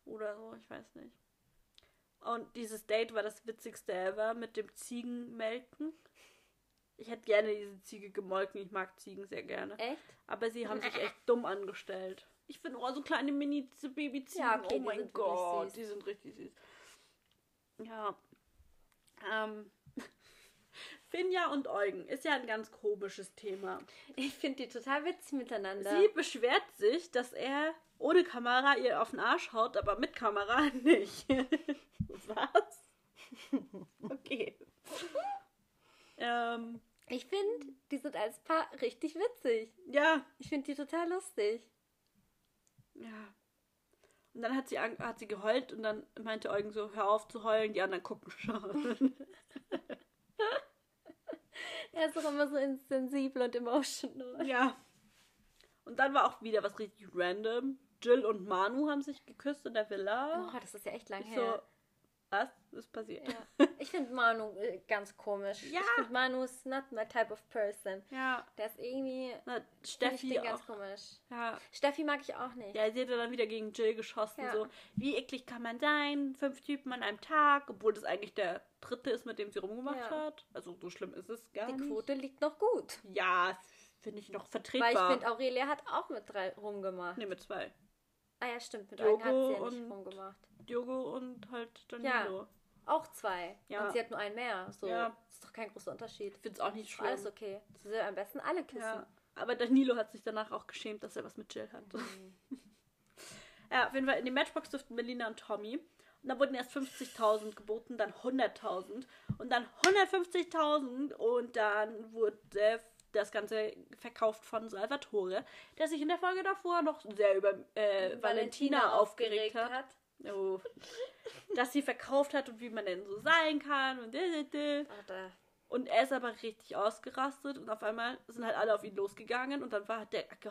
Oder so, ich weiß nicht. Und dieses Date war das witzigste ever mit dem Ziegenmelken. Ich hätte gerne diese Ziege gemolken. Ich mag Ziegen sehr gerne. Echt? Aber sie haben sich [LAUGHS] echt dumm angestellt. Ich finde, oh, so kleine Mini-Baby-Ziegen. Ja, okay, oh mein Gott, die sind richtig süß. Ja. Ähm. [LAUGHS] Finja und Eugen ist ja ein ganz komisches Thema. Ich finde die total witzig miteinander. Sie beschwert sich, dass er ohne Kamera ihr auf den Arsch haut, aber mit Kamera [LAUGHS] nicht. Was? [LAUGHS] Okay. ähm, Ich finde, die sind als Paar richtig witzig. ja, Ich finde die total lustig. Ja. Und dann hat sie, hat sie geheult und dann meinte Eugen so, hör auf zu heulen, die anderen gucken schon. [LAUGHS] Er ist doch immer so insensibel und emotional. ja. Und dann war auch wieder was richtig random. Jill und Manu haben sich geküsst in der Villa. Oh, das ist ja echt lang Ich so, her. Was ist passiert? Ja. [LAUGHS] Ich finde Manu äh, ganz komisch. Ja. Ich finde Manu ist not my type of person. Ja. Der ist irgendwie. Na, ich Steffi den auch. ganz komisch. Ja. Steffi mag ich auch nicht. Ja, sie hat dann wieder gegen Jill geschossen. Ja. So, wie eklig kann man sein? Fünf Typen an einem Tag, obwohl das eigentlich der dritte ist, mit dem sie rumgemacht Ja. hat. Also so schlimm ist es gar Die nicht. Quote liegt noch gut. Ja, finde ich noch Weil vertretbar. ich finde, Aurelia hat auch mit drei rumgemacht. nee, mit zwei. Ah ja, stimmt. Mit Diogo einem hat sie ja nicht rumgemacht. Diogo und halt Danilo. Auch zwei. Ja. Und sie hat nur einen mehr. So. Ja. Das ist doch kein großer Unterschied. Ich finde es auch nicht Ist schlimm. alles okay. Sie soll am besten alle küssen. Ja. Aber Danilo hat sich danach auch geschämt, dass er was mit Jill hat. [LAUGHS] ja, auf jeden Fall in die Matchbox durften Melina und Tommy. Und da wurden erst 50.000 geboten, dann 100.000 und dann 150.000 und dann wurde das Ganze verkauft von Salvatore, der sich in der Folge davor noch sehr über äh, Valentina, aufgeregt hat. Oh. Dass sie verkauft hat und wie man denn so sein kann und und er ist aber richtig ausgerastet und auf einmal sind halt alle auf ihn losgegangen und dann war hat der ge-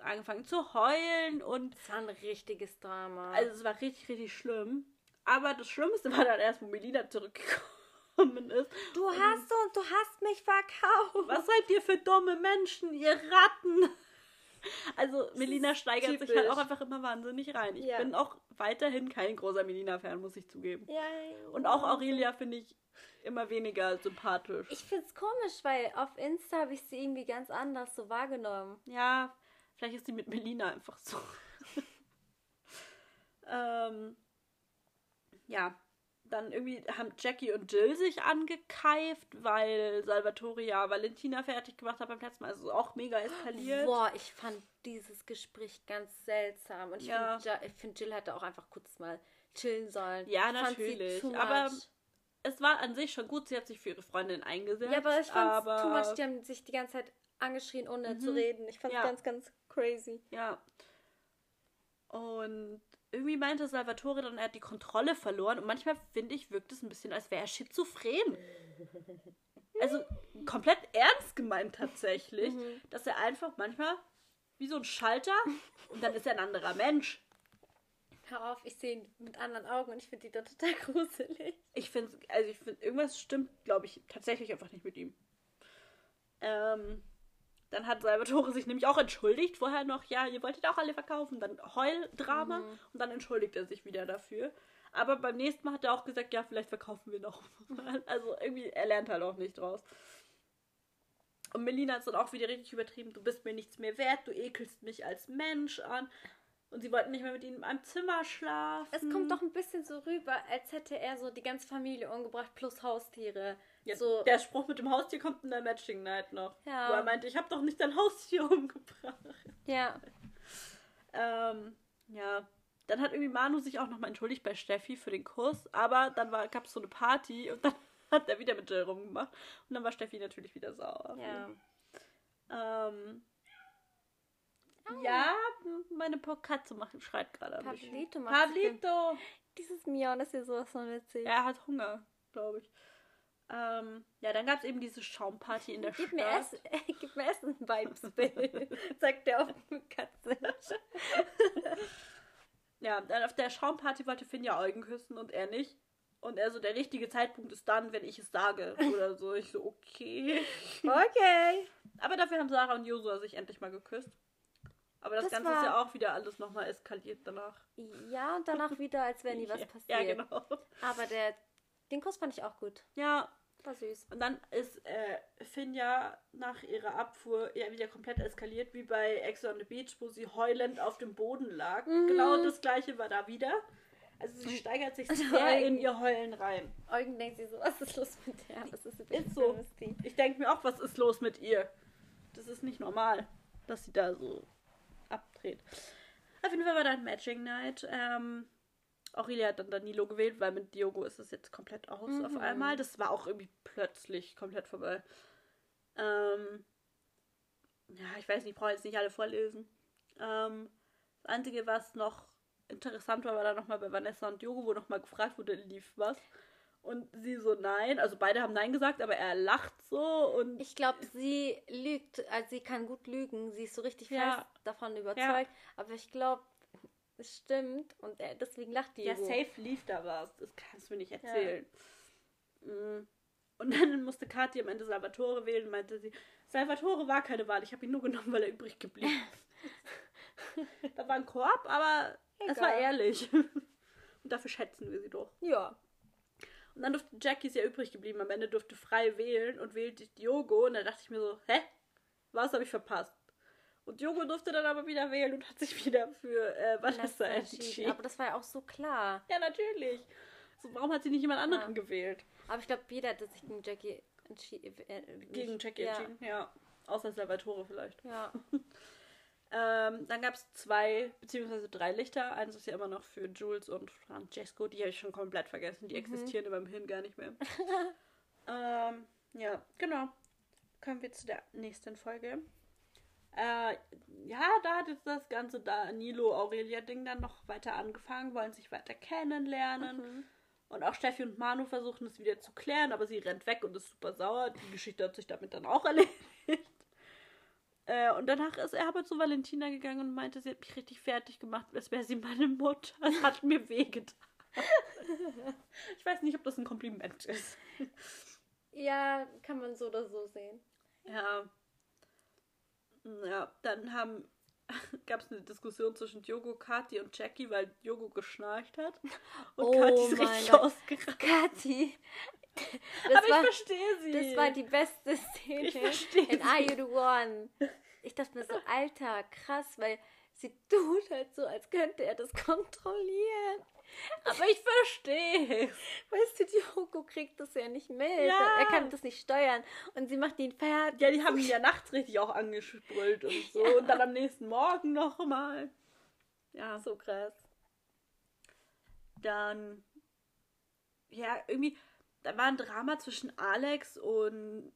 angefangen zu heulen und Das war ein richtiges Drama. also es war richtig, richtig schlimm. Aber das Schlimmste war dann erst, wo Melina zurückgekommen ist. du hast und du hast mich verkauft. Was seid ihr für dumme Menschen, ihr Ratten? [LAUGHS] Also Melina steigert sich typisch. halt auch einfach immer wahnsinnig rein. Ich Ja. bin auch weiterhin kein großer Melina-Fan, muss ich zugeben. Ja, Und auch Aurelia finde ich immer weniger sympathisch. Ich find's komisch, weil auf Insta habe ich sie irgendwie ganz anders so wahrgenommen. Ja, vielleicht ist sie mit Melina einfach so. [LAUGHS] ähm, ja, dann irgendwie haben Jackie und Jill sich angekeift, weil Salvatore ja Valentina fertig gemacht hat beim letzten Mal. Also auch mega eskaliert. Boah, ich fand dieses Gespräch ganz seltsam. Und ich Ja. finde, find, Jill hätte auch einfach kurz mal chillen sollen. Ja, Ich natürlich. Aber. Es war an sich schon gut, sie hat sich für ihre Freundin eingesetzt. Ja, aber ich fand aber, too much. Die haben sich die ganze Zeit angeschrien, ohne zu Mhm. reden. Ich fand es Ja. ganz, ganz crazy. Ja. Und irgendwie meinte Salvatore dann, er hat die Kontrolle verloren. Und manchmal, finde ich, wirkt es ein bisschen, als wäre er schizophren. [LAUGHS] Also komplett ernst gemeint tatsächlich, Mhm. dass er einfach manchmal wie so ein Schalter [LAUGHS] und dann ist er ein anderer Mensch. Hör auf, ich sehe ihn mit anderen Augen und ich finde die da total [LAUGHS] gruselig. Ich finde, also ich finde, irgendwas stimmt, glaube ich, tatsächlich einfach nicht mit ihm. Ähm, dann hat Salvatore sich nämlich auch entschuldigt. Vorher noch, ja, ihr wolltet auch alle verkaufen. Dann Heuldrama und dann entschuldigt er sich wieder dafür. Aber beim nächsten Mal hat er auch gesagt, ja, vielleicht verkaufen wir noch mal. [LAUGHS] Also irgendwie, er lernt halt auch nicht draus. Und Melina hat es dann auch wieder richtig übertrieben. Du bist mir nichts mehr wert, du ekelst mich als Mensch an. Und sie wollten nicht mehr mit ihm in einem Zimmer schlafen. Es kommt doch ein bisschen so rüber, als hätte er so die ganze Familie umgebracht plus Haustiere. Ja, so, Der Spruch mit dem Haustier kommt in der Matching Night noch. Ja. Wo er meinte, ich habe doch nicht dein Haustier [LAUGHS] umgebracht. ja. Ähm, ja. Dann hat irgendwie Manu sich auch nochmal entschuldigt bei Steffi für den Kuss. Aber dann gab es so eine Party und dann [LAUGHS] hat er wieder mit Jill rumgemacht. Und dann war Steffi natürlich wieder sauer. Ja. Ähm, Ja, meine Katze macht, schreit gerade. Pablito macht Pablito! Dieses Miauen ist hier sowas von witzig. Er hat Hunger, glaube ich. Ähm, ja, dann gab es eben diese Schaumparty in der Gib Stadt. mir Essen, [LAUGHS] gib mir Essen, Vibes, Bill. [LAUGHS] Sagt der auf eine Katze. [LAUGHS] Ja, dann auf der Schaumparty wollte Finn ja Eugen küssen und er nicht. Und er so, der richtige Zeitpunkt ist dann, wenn ich es sage. Oder so. Ich so, okay. Okay. Aber dafür haben Sarah und Josua sich endlich mal geküsst. Aber das, Das Ganze ist ja auch wieder alles nochmal eskaliert danach. Ja, und danach wieder, als wäre nie was passiert. Ja, genau. Aber der, den Kuss fand ich auch gut. Ja, War süß. und dann ist äh, Finn ja nach ihrer Abfuhr ja wieder komplett eskaliert, wie bei Ex on the Beach, wo sie heulend auf dem Boden lag. Mhm. Genau das gleiche war da wieder. Also sie steigert sich Also sehr in Eugen- ihr Heulen rein. Eugen denkt sich so, was ist los mit der? Was ist, Ist so. Ich denke mir auch, was ist los mit ihr? Das ist nicht normal, dass sie da so abdreht. Auf jeden Fall war dann Matching Night. Ähm, Aurelia hat dann Danilo gewählt, weil mit Diogo ist es jetzt komplett aus Mhm. auf einmal. Das war auch irgendwie plötzlich komplett vorbei. Ähm, ja, ich weiß nicht, ich brauche jetzt nicht alle vorlesen. Ähm, das Einzige, was noch interessant war, war dann nochmal bei Vanessa und Diogo, wo nochmal gefragt wurde, lief was. Und sie so, nein. Also beide haben nein gesagt, aber er lacht so und Ich glaube, sie lügt, also sie kann gut lügen. Sie ist so richtig Ja. fest davon überzeugt. Aber ich glaube, Das stimmt. Und er, deswegen lacht Ja, Diego. safe lief da was. Das kannst du mir nicht erzählen. Mm. Und dann musste Kathi am Ende Salvatore wählen und meinte sie, Salvatore war keine Wahl, ich habe ihn nur genommen, weil er übrig geblieben ist. [LAUGHS] da war ein Korb, aber es war Egal. ehrlich. und dafür schätzen wir sie doch. Ja. Und dann durfte Jackie ist ja übrig geblieben. Am Ende durfte frei wählen und wählte Diogo. Und da dachte ich mir so, hä? Was habe ich verpasst? Und Diogo durfte dann aber wieder wählen und hat sich wieder für äh, Vanessa entschieden. Aber das war ja auch so klar. Ja, natürlich. So, warum hat sie nicht jemand anderen Ja. gewählt? Aber ich glaube, jeder hätte sich gegen Jackie entschieden. Äh, Gegen nicht- Jackie ja. entschieden, ja. Außer Salvatore vielleicht. Ja. [LAUGHS] Ähm, dann gab es zwei, beziehungsweise drei Lichter. Eins ist ja immer noch für Jules und Francesco. Die habe ich schon komplett vergessen. Die existieren in meinem Hirn gar nicht mehr. [LAUGHS] ähm, ja, genau. Kommen wir zu der nächsten Folge. Äh, ja, da hat jetzt das ganze Danilo-Aurelia-Ding dann noch weiter angefangen, wollen sich weiter kennenlernen. Mhm. Und auch Steffi und Manu versuchen es wieder zu klären, aber sie rennt weg und ist super sauer. Die Geschichte hat sich damit dann auch [LAUGHS] erledigt. Äh, und danach ist er aber zu Valentina gegangen und meinte, sie hat mich richtig fertig gemacht, als wäre sie meine Mutter. Das hat mir wehgetan. [LAUGHS] ich weiß nicht, ob das ein Kompliment ist. ja, kann man so oder so sehen. Ja. Ja, dann haben [LAUGHS] gab es eine Diskussion zwischen Diogo, Kati und Jackie, weil Diogo geschnarcht hat. [LAUGHS] Und Oh Kati [LAUGHS] ist mein richtig Gott. ausgerastet. Kathi. Das Aber war, ich verstehe sie. das war die beste Szene Ich verstehe in sie. Are You the One. Ich dachte mir so, Alter, krass, weil sie tut halt so, als könnte er das kontrollieren. Aber ich verstehe. Weißt du, Diogo kriegt das ja nicht mit. Ja. Er kann das nicht steuern. Und sie macht ihn fertig. Ja, die haben ihn ja nachts richtig auch angesprüllt und so. Und dann am nächsten Morgen nochmal. Ja, so krass. Dann, ja, irgendwie, da war ein Drama zwischen Alex und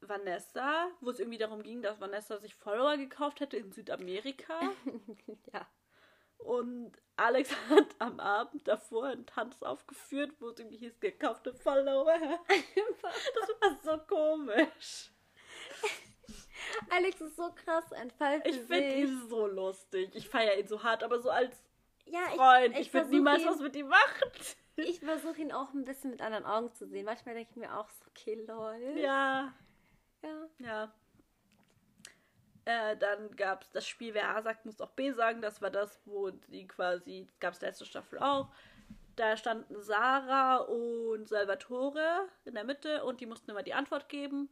Vanessa, wo es irgendwie darum ging, dass Vanessa sich Follower gekauft hätte in Südamerika. [LAUGHS] ja. Und Alex [LAUGHS] hat am Abend davor einen Tanz aufgeführt, wo es irgendwie hieß, gekaufte Follower. [LAUGHS] Das war so komisch. Alex ist so krass ein Fall für Ich finde ihn so lustig. Ich feiere ihn so hart, aber so als ja, Freund. Ich, ich würde versuch niemals ihn- was mit ihm machen. Ich versuche ihn auch ein bisschen mit anderen Augen zu sehen. Manchmal denke ich mir auch so, okay, lol. Ja, Ja. ja. Äh, dann gab es das Spiel, wer A sagt, muss auch B sagen. Das war das, wo die quasi, gab es letzte Staffel auch. Da standen Sarah und Salvatore in der Mitte und die mussten immer die Antwort geben.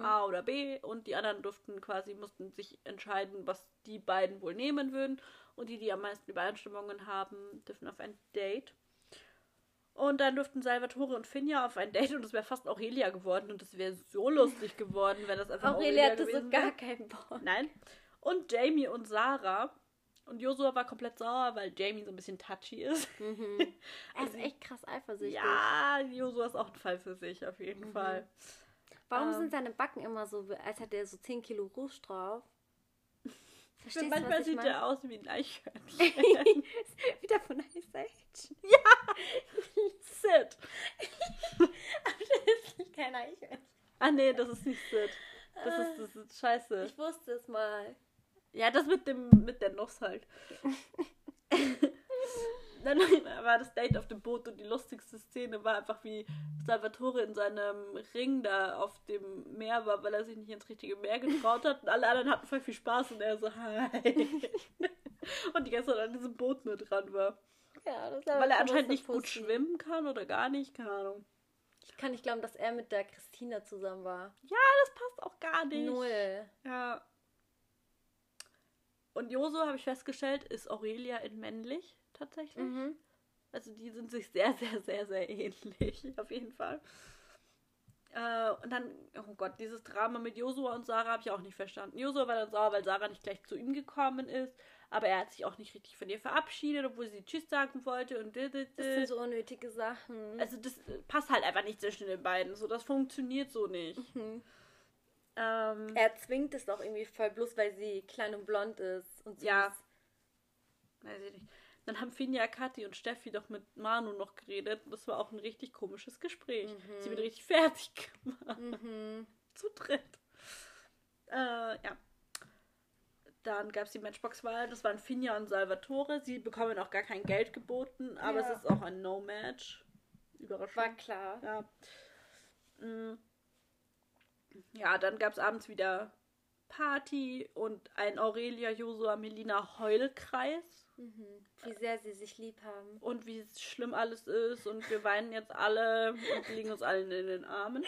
A oder B. Und die anderen durften quasi, mussten sich entscheiden, was die beiden wohl nehmen würden. Und die, die am meisten Übereinstimmungen haben, dürfen auf ein Date. Und dann durften Salvatore und Finja auf ein Date und es wäre fast Aurelia geworden und es wäre so lustig geworden, wenn das einfach Aurelia hatte so gar wäre. keinen Bock. Nein. Und Jamie und Sarah. Und Josua war komplett sauer, weil Jamie so ein bisschen touchy ist. [LAUGHS] Er ist echt krass eifersüchtig. Ja, Josua ist auch ein Fall für sich, auf jeden Fall. Warum Ähm. sind seine Backen immer so, als hätte er so 10 Kilo Rouge drauf? Verstehst du, Manchmal was ich sieht er aus wie ein Eichhörnchen. [LAUGHS] Wieder von Ice Age. [LAUGHS] Sid. [LAUGHS] das ist kein Eichhörnchen. Ah, nee, das ist nicht Sid. Das ist, das ist scheiße. Ich wusste es mal. Ja, das mit dem mit der Nuss halt. Dann [LAUGHS] war das Date auf dem Boot und die lustigste Szene war einfach, wie Salvatore in seinem Ring da auf dem Meer war, weil er sich nicht ins richtige Meer getraut hat und alle anderen hatten voll viel Spaß und er so, hi. [LAUGHS] und die Zeit an diesem Boot nur dran war. Ja, das Weil er anscheinend nicht gut schwimmen kann oder gar nicht, keine Ahnung. Ich kann nicht glauben, dass er mit der Christina zusammen war. Ja, das passt auch gar nicht. Null. Ja. Und Joso, habe ich festgestellt, ist Aurelia in männlich tatsächlich. Mhm. Also die sind sich sehr, sehr, sehr, sehr ähnlich, [LAUGHS] auf jeden Fall. Äh, und dann, oh Gott, dieses Drama mit Josua und Sarah habe ich auch nicht verstanden. Josua war dann sauer, weil Sarah nicht gleich zu ihm gekommen ist, aber er hat sich auch nicht richtig von ihr verabschiedet, obwohl sie Tschüss sagen wollte und Das sind so unnötige Sachen. also das äh, passt halt einfach nicht zwischen den beiden. So, das funktioniert so nicht. Mhm. Ähm, Er zwingt es doch irgendwie voll, bloß weil sie klein und blond ist und süß. Ja. Weiß ich nicht. Dann haben Finja, Kathi und Steffi doch mit Manu noch geredet. Das war auch ein richtig komisches Gespräch. Sie wird richtig fertig gemacht. Mhm. [LAUGHS] Zu dritt. Äh, ja. Dann gab es die Matchbox-Wahl, das waren Finja und Salvatore. Sie bekommen auch gar kein Geld geboten, aber Ja. es ist auch ein No-Match. Überraschung. War klar. Ja. Mm. Ja, dann gab es abends wieder Party und ein Aurelia Josua Melina Heulkreis. Mhm. Wie sehr sie sich lieb haben. Und wie schlimm alles ist und wir weinen jetzt alle und liegen uns allen in den Armen.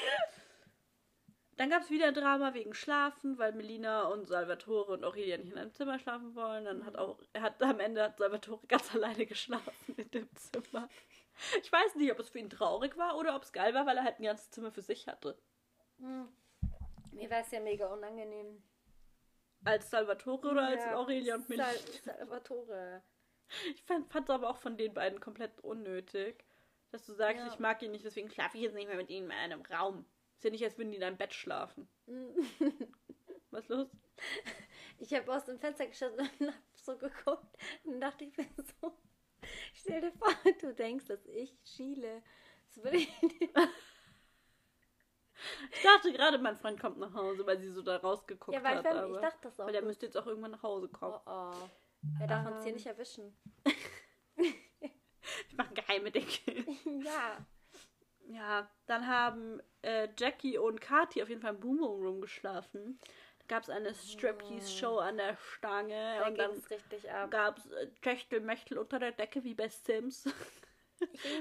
Dann gab es wieder Drama wegen Schlafen, weil Melina und Salvatore und Aurelia nicht in einem Zimmer schlafen wollen. Dann hat auch, er hat am Ende hat Salvatore ganz alleine geschlafen in dem Zimmer. Ich weiß nicht, ob es für ihn traurig war oder ob es geil war, weil er halt ein ganzes Zimmer für sich hatte. Mhm. Mir war es ja mega unangenehm. Als Salvatore oder als Ja, Aurelia und Melina? Sal Salvatore. Ich fand es aber auch von den beiden komplett unnötig, dass du sagst, Ja. ich mag ihn nicht, deswegen schlafe ich jetzt nicht mehr mit ihnen in einem Raum. Ist ja nicht, als würden die in einem Bett schlafen. [LAUGHS] Was ist los? Ich habe aus dem Fenster geschaut und [LAUGHS] hab so geguckt. Und dachte ich mir so, stell dir vor, du denkst, dass ich schiele. Das würde ich nicht. Ich dachte gerade, mein Freund kommt nach Hause, weil sie so da rausgeguckt Ja, weil hat. ich, aber, ich dachte das auch. weil der müsste jetzt auch irgendwann nach Hause kommen. oh, oh. Er darf uns hier Ähm. nicht erwischen. [LAUGHS] [LAUGHS] Wir machen geheime Dinge. ja. Ja, dann haben äh, Jackie und Kati auf jeden Fall im Boom Boom Room geschlafen. Da gab es eine Striptease-Show an der Stange Da und dann richtig ab. gab es äh, Techtelmechtel unter der Decke wie bei Sims. [LAUGHS]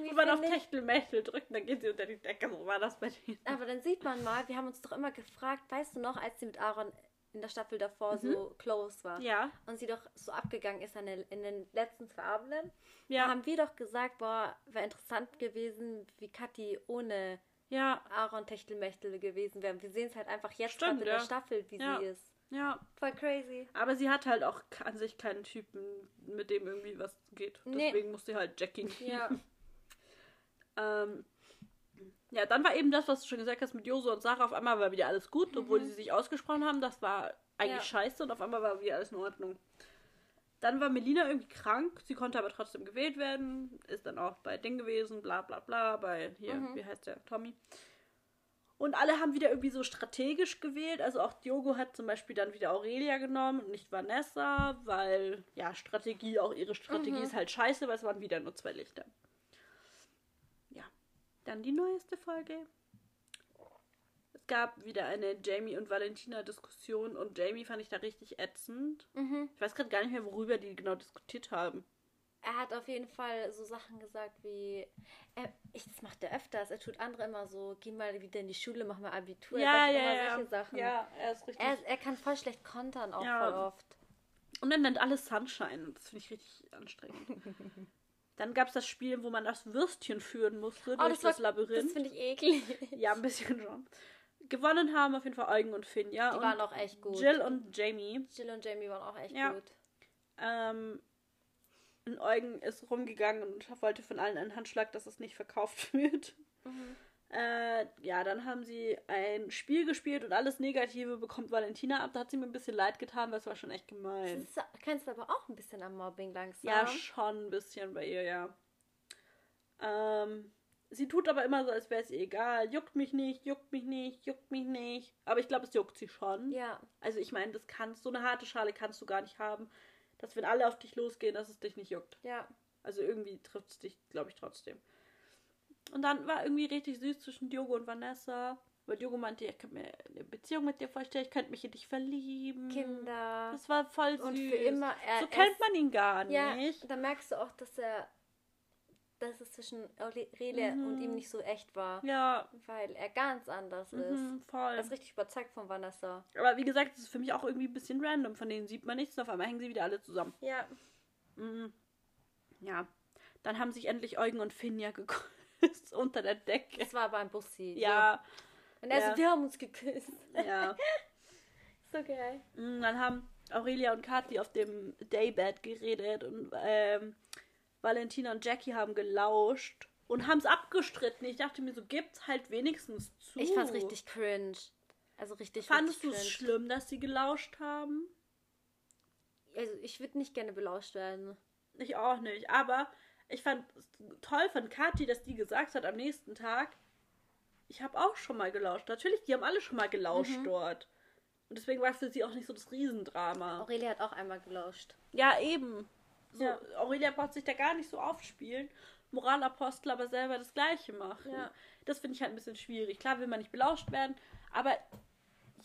Wenn man auf Techtelmechtel drückt, dann geht sie unter die Decke. So war das bei denen. Aber dann sieht man mal, wir haben uns doch immer gefragt, weißt du noch, als sie mit Aaron in der Staffel davor so close war Ja, und sie doch so abgegangen ist an den, in den letzten zwei Abenden, da ja, haben wir doch gesagt, boah, wäre interessant gewesen, wie Kathi ohne ja, Aaron Techtelmechtel gewesen wäre. Wir sehen es halt einfach jetzt Stimmt, in der. Staffel, wie Ja. sie ist. Ja. Voll crazy. Aber sie hat halt auch an sich keinen Typen, mit dem irgendwie was geht. Nee. Deswegen musste sie halt Jackie Ja. [LAUGHS] Ähm, ja, dann war eben das, was du schon gesagt hast, mit Joso und Sarah. Auf einmal war wieder alles gut, obwohl sie sich ausgesprochen haben. Das war eigentlich Mhm. Ja. scheiße und auf einmal war wieder alles in Ordnung. Dann war Melina irgendwie krank. Sie konnte aber trotzdem gewählt werden. Ist dann auch bei Ding gewesen, bla bla bla. Bei hier, Mhm. wie heißt der? Tommy. Und alle haben wieder irgendwie so strategisch gewählt. Also auch Diogo hat zum Beispiel dann wieder Aurelia genommen und nicht Vanessa, weil ja, Strategie, auch ihre Strategie Mhm. ist halt scheiße, weil es waren wieder nur zwei Lichter. Ja. Dann die neueste Folge. Es gab wieder eine Jamie und Valentina Diskussion und Jamie fand ich da richtig ätzend. Mhm. Ich weiß gerade gar nicht mehr, worüber die genau diskutiert haben. Er hat auf jeden Fall so Sachen gesagt wie, er, ich, das macht er öfters, er tut andere immer so, geh mal wieder in die Schule, mach mal Abitur. er sagt immer solche Sachen. Ja, er ist richtig. Er, er kann voll schlecht kontern auch Ja. voll oft. Und er nennt alles Sunshine. Das finde ich richtig anstrengend. [LAUGHS] Dann gab es das Spiel, wo man das Würstchen führen musste Oh, durch das, das, war, das Labyrinth. finde ich eklig. ja, ein bisschen schon. Gewonnen haben auf jeden Fall Eugen und Finn, ja. Die und waren auch echt gut. Jill und Jamie. Jill und Jamie waren auch echt Ja. gut. Ähm, und Eugen ist rumgegangen und wollte von allen einen Handschlag, dass es nicht verkauft [LAUGHS] wird. Mhm. Äh, ja, dann haben sie ein Spiel gespielt und alles Negative bekommt Valentina ab. Da hat sie mir ein bisschen leid getan, weil es war schon echt gemein. Das ist, kennst du aber auch ein bisschen am Mobbing langsam. Ja, schon ein bisschen bei ihr, ja. Ähm, sie tut aber immer so, als wäre es ihr egal. Juckt mich nicht, juckt mich nicht, juckt mich nicht. Aber ich glaube, es juckt sie schon. Ja, Also ich meine, das kannst so eine harte Schale kannst du gar nicht haben, dass wenn alle auf dich losgehen, dass es dich nicht juckt. ja. Also irgendwie trifft es dich, glaube ich, trotzdem. Und dann war irgendwie richtig süß zwischen Diogo und Vanessa. Weil Diogo meinte, ich könnte mir eine Beziehung mit dir vorstellen, ich könnte mich in dich verlieben. Kinder. Das war voll süß. Und für immer. Er, so kennt man ihn gar Ja, nicht. da merkst du auch, dass er. Dass es zwischen Aurelia und ihm nicht so echt war. Mhm. Ja, Weil er ganz anders ist. mhm, voll. Er ist richtig überzeugt von Vanessa. Aber wie gesagt, es ist für mich auch irgendwie ein bisschen random. Von denen sieht man nichts und auf einmal hängen sie wieder alle zusammen. Ja. Mhm. Ja. Dann haben sich endlich Eugen und Finja geküsst [LAUGHS] unter der Decke. Das war beim Bussi. Ja. Und er ja. wir haben uns geküsst. ja. [LAUGHS] So geil. Mm, Dann haben Aurelia und Kathi auf dem Daybed geredet und ähm, Valentina und Jackie haben gelauscht und haben es abgestritten. Ich dachte mir so, gibt's halt wenigstens zu. Ich fand's richtig cringe. Also richtig, Fandest du es schlimm, dass sie gelauscht haben? Also ich würde nicht gerne belauscht werden. Ich auch nicht. Aber ich fand es toll von Kathi, dass die gesagt hat am nächsten Tag, ich habe auch schon mal gelauscht. Natürlich, die haben alle schon mal gelauscht Mhm. dort. Und deswegen war für sie auch nicht so das Riesendrama. Aurelia hat auch einmal gelauscht. Ja, eben. So, Ja. Aurelia braucht sich da gar nicht so aufspielen. Moralapostel aber selber das Gleiche machen. Ja. Das finde ich halt ein bisschen schwierig. Klar will man nicht belauscht werden, aber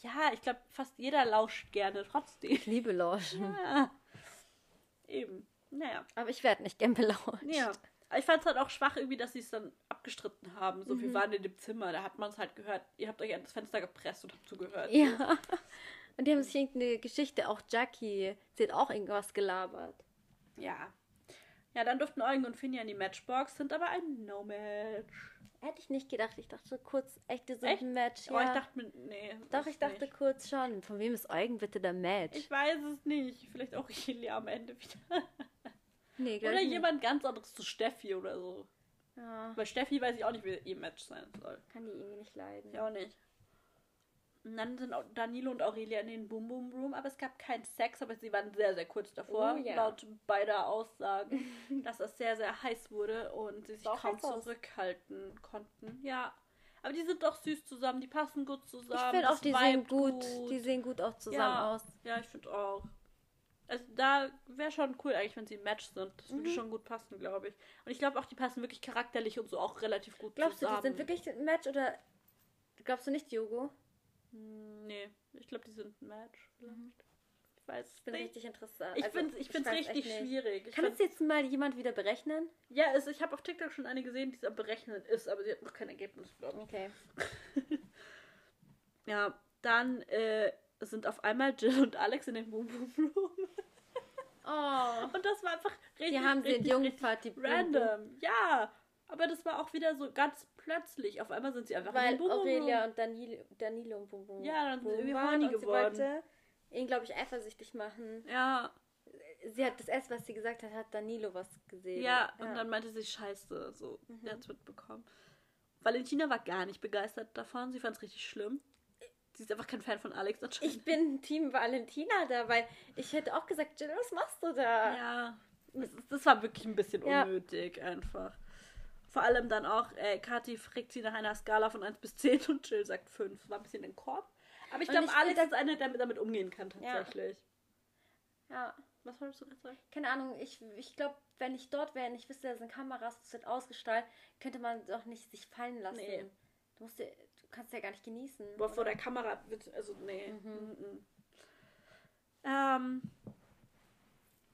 ja, ich glaube, fast jeder lauscht gerne trotzdem. Ich liebe Lauschen. Ja. Eben. Naja. Aber ich werde nicht gern belauscht. Ja. Aber ich fand es halt auch schwach irgendwie, dass sie es dann abgestritten haben. So, Mhm. wir waren in dem Zimmer, da hat man es halt gehört. Ihr habt euch an das Fenster gepresst und habt zugehört. Ja. Und die haben sich irgendeine Geschichte, auch Jackie, sie hat auch irgendwas gelabert. Ja. Ja, dann durften Eugen und Finja in die Matchbox, sind aber ein No-Match. Hätte ich nicht gedacht. Ich dachte kurz, echt, die sind Echt? ein Match. Oh, ich ja. dachte nee. Doch, ich dachte Nicht. kurz schon. Von wem ist Eugen bitte der Match? Ich weiß es nicht. Vielleicht auch Julia am Ende wieder. nee, Oder ich nicht. jemand ganz anderes zu Steffi oder so. Ja, Weil Steffi weiß ich auch nicht, wie ihr Match sein soll. kann die irgendwie nicht leiden. Ich auch nicht. Und dann sind auch Danilo und Aurelia in den Boom Boom Room, aber es gab keinen Sex, aber sie waren sehr, sehr kurz davor, Oh ja. laut beider Aussagen, [LAUGHS] dass es sehr, sehr heiß wurde und sie sich kaum heiß aus. zurückhalten konnten. Ja. Aber die sind doch süß zusammen, die passen gut Ich zusammen. finde auch, die sehen vibet gut, die sehen gut auch zusammen Ja. aus. Ja, ich finde auch. Also da wäre schon cool eigentlich, wenn sie im Match sind. Das Mhm. würde schon gut passen, glaube ich. Und ich glaube auch, die passen wirklich charakterlich und so auch relativ gut Glaubst du, zusammen. die sind wirklich ein Match oder glaubst du nicht, Jogo? Hm, Nee, ich glaube, die sind ein Match. Vielleicht. Ich weiß es Ich bin nicht. richtig interessant. Ich Also, finde es ich find's weiß richtig schwierig. Ich Kann das jetzt mal jemand wieder berechnen? ja, es, ich habe auf TikTok schon eine gesehen, die es am Berechnen ist, aber sie hat noch kein Ergebnis, glaube. Okay. [LAUGHS] Ja, dann äh, sind auf einmal Jill und Alex in dem Boom Boom Room. Oh. Und das war einfach richtig, Die haben richtig, richtig Jungparty random. Ja, aber das war auch wieder so ganz plötzlich. Auf einmal sind sie einfach Weil in den Aurelia und Danilo, Danilo und Bum Ja, dann sind sie irgendwie horny und sie geworden. wollte ihn, glaube ich, eifersüchtig machen. Ja, Sie hat das erste, was sie gesagt hat, hat Danilo was gesehen. ja, und dann meinte sie, scheiße, so, Mhm. der hat's mitbekommen. Valentina war gar nicht begeistert davon. Sie fand es richtig schlimm. Sie ist einfach kein Fan von Alex anscheinend. Ich bin Team Valentina da, weil ich hätte auch gesagt, Jill, was machst du da? Ja, das, das war wirklich ein bisschen Ja. unnötig einfach. Vor allem dann auch, äh, Kathi fragt sie nach einer Skala von 1 bis 10 und Jill sagt 5. War ein bisschen in Korb. Aber ich glaube, Alex ist eine, der damit, umgehen kann Ja. tatsächlich. Ja, Was wolltest du gerade sagen? keine Ahnung. Ich, ich glaube, wenn ich dort wäre und ich wüsste, da sind Kameras, das wird ausgestrahlt, könnte man doch nicht sich fallen lassen. Nee. Du, musst ja, du kannst ja gar nicht genießen. Boah, vor der Kamera wird, also nee. Mhm. Mhm. Ähm,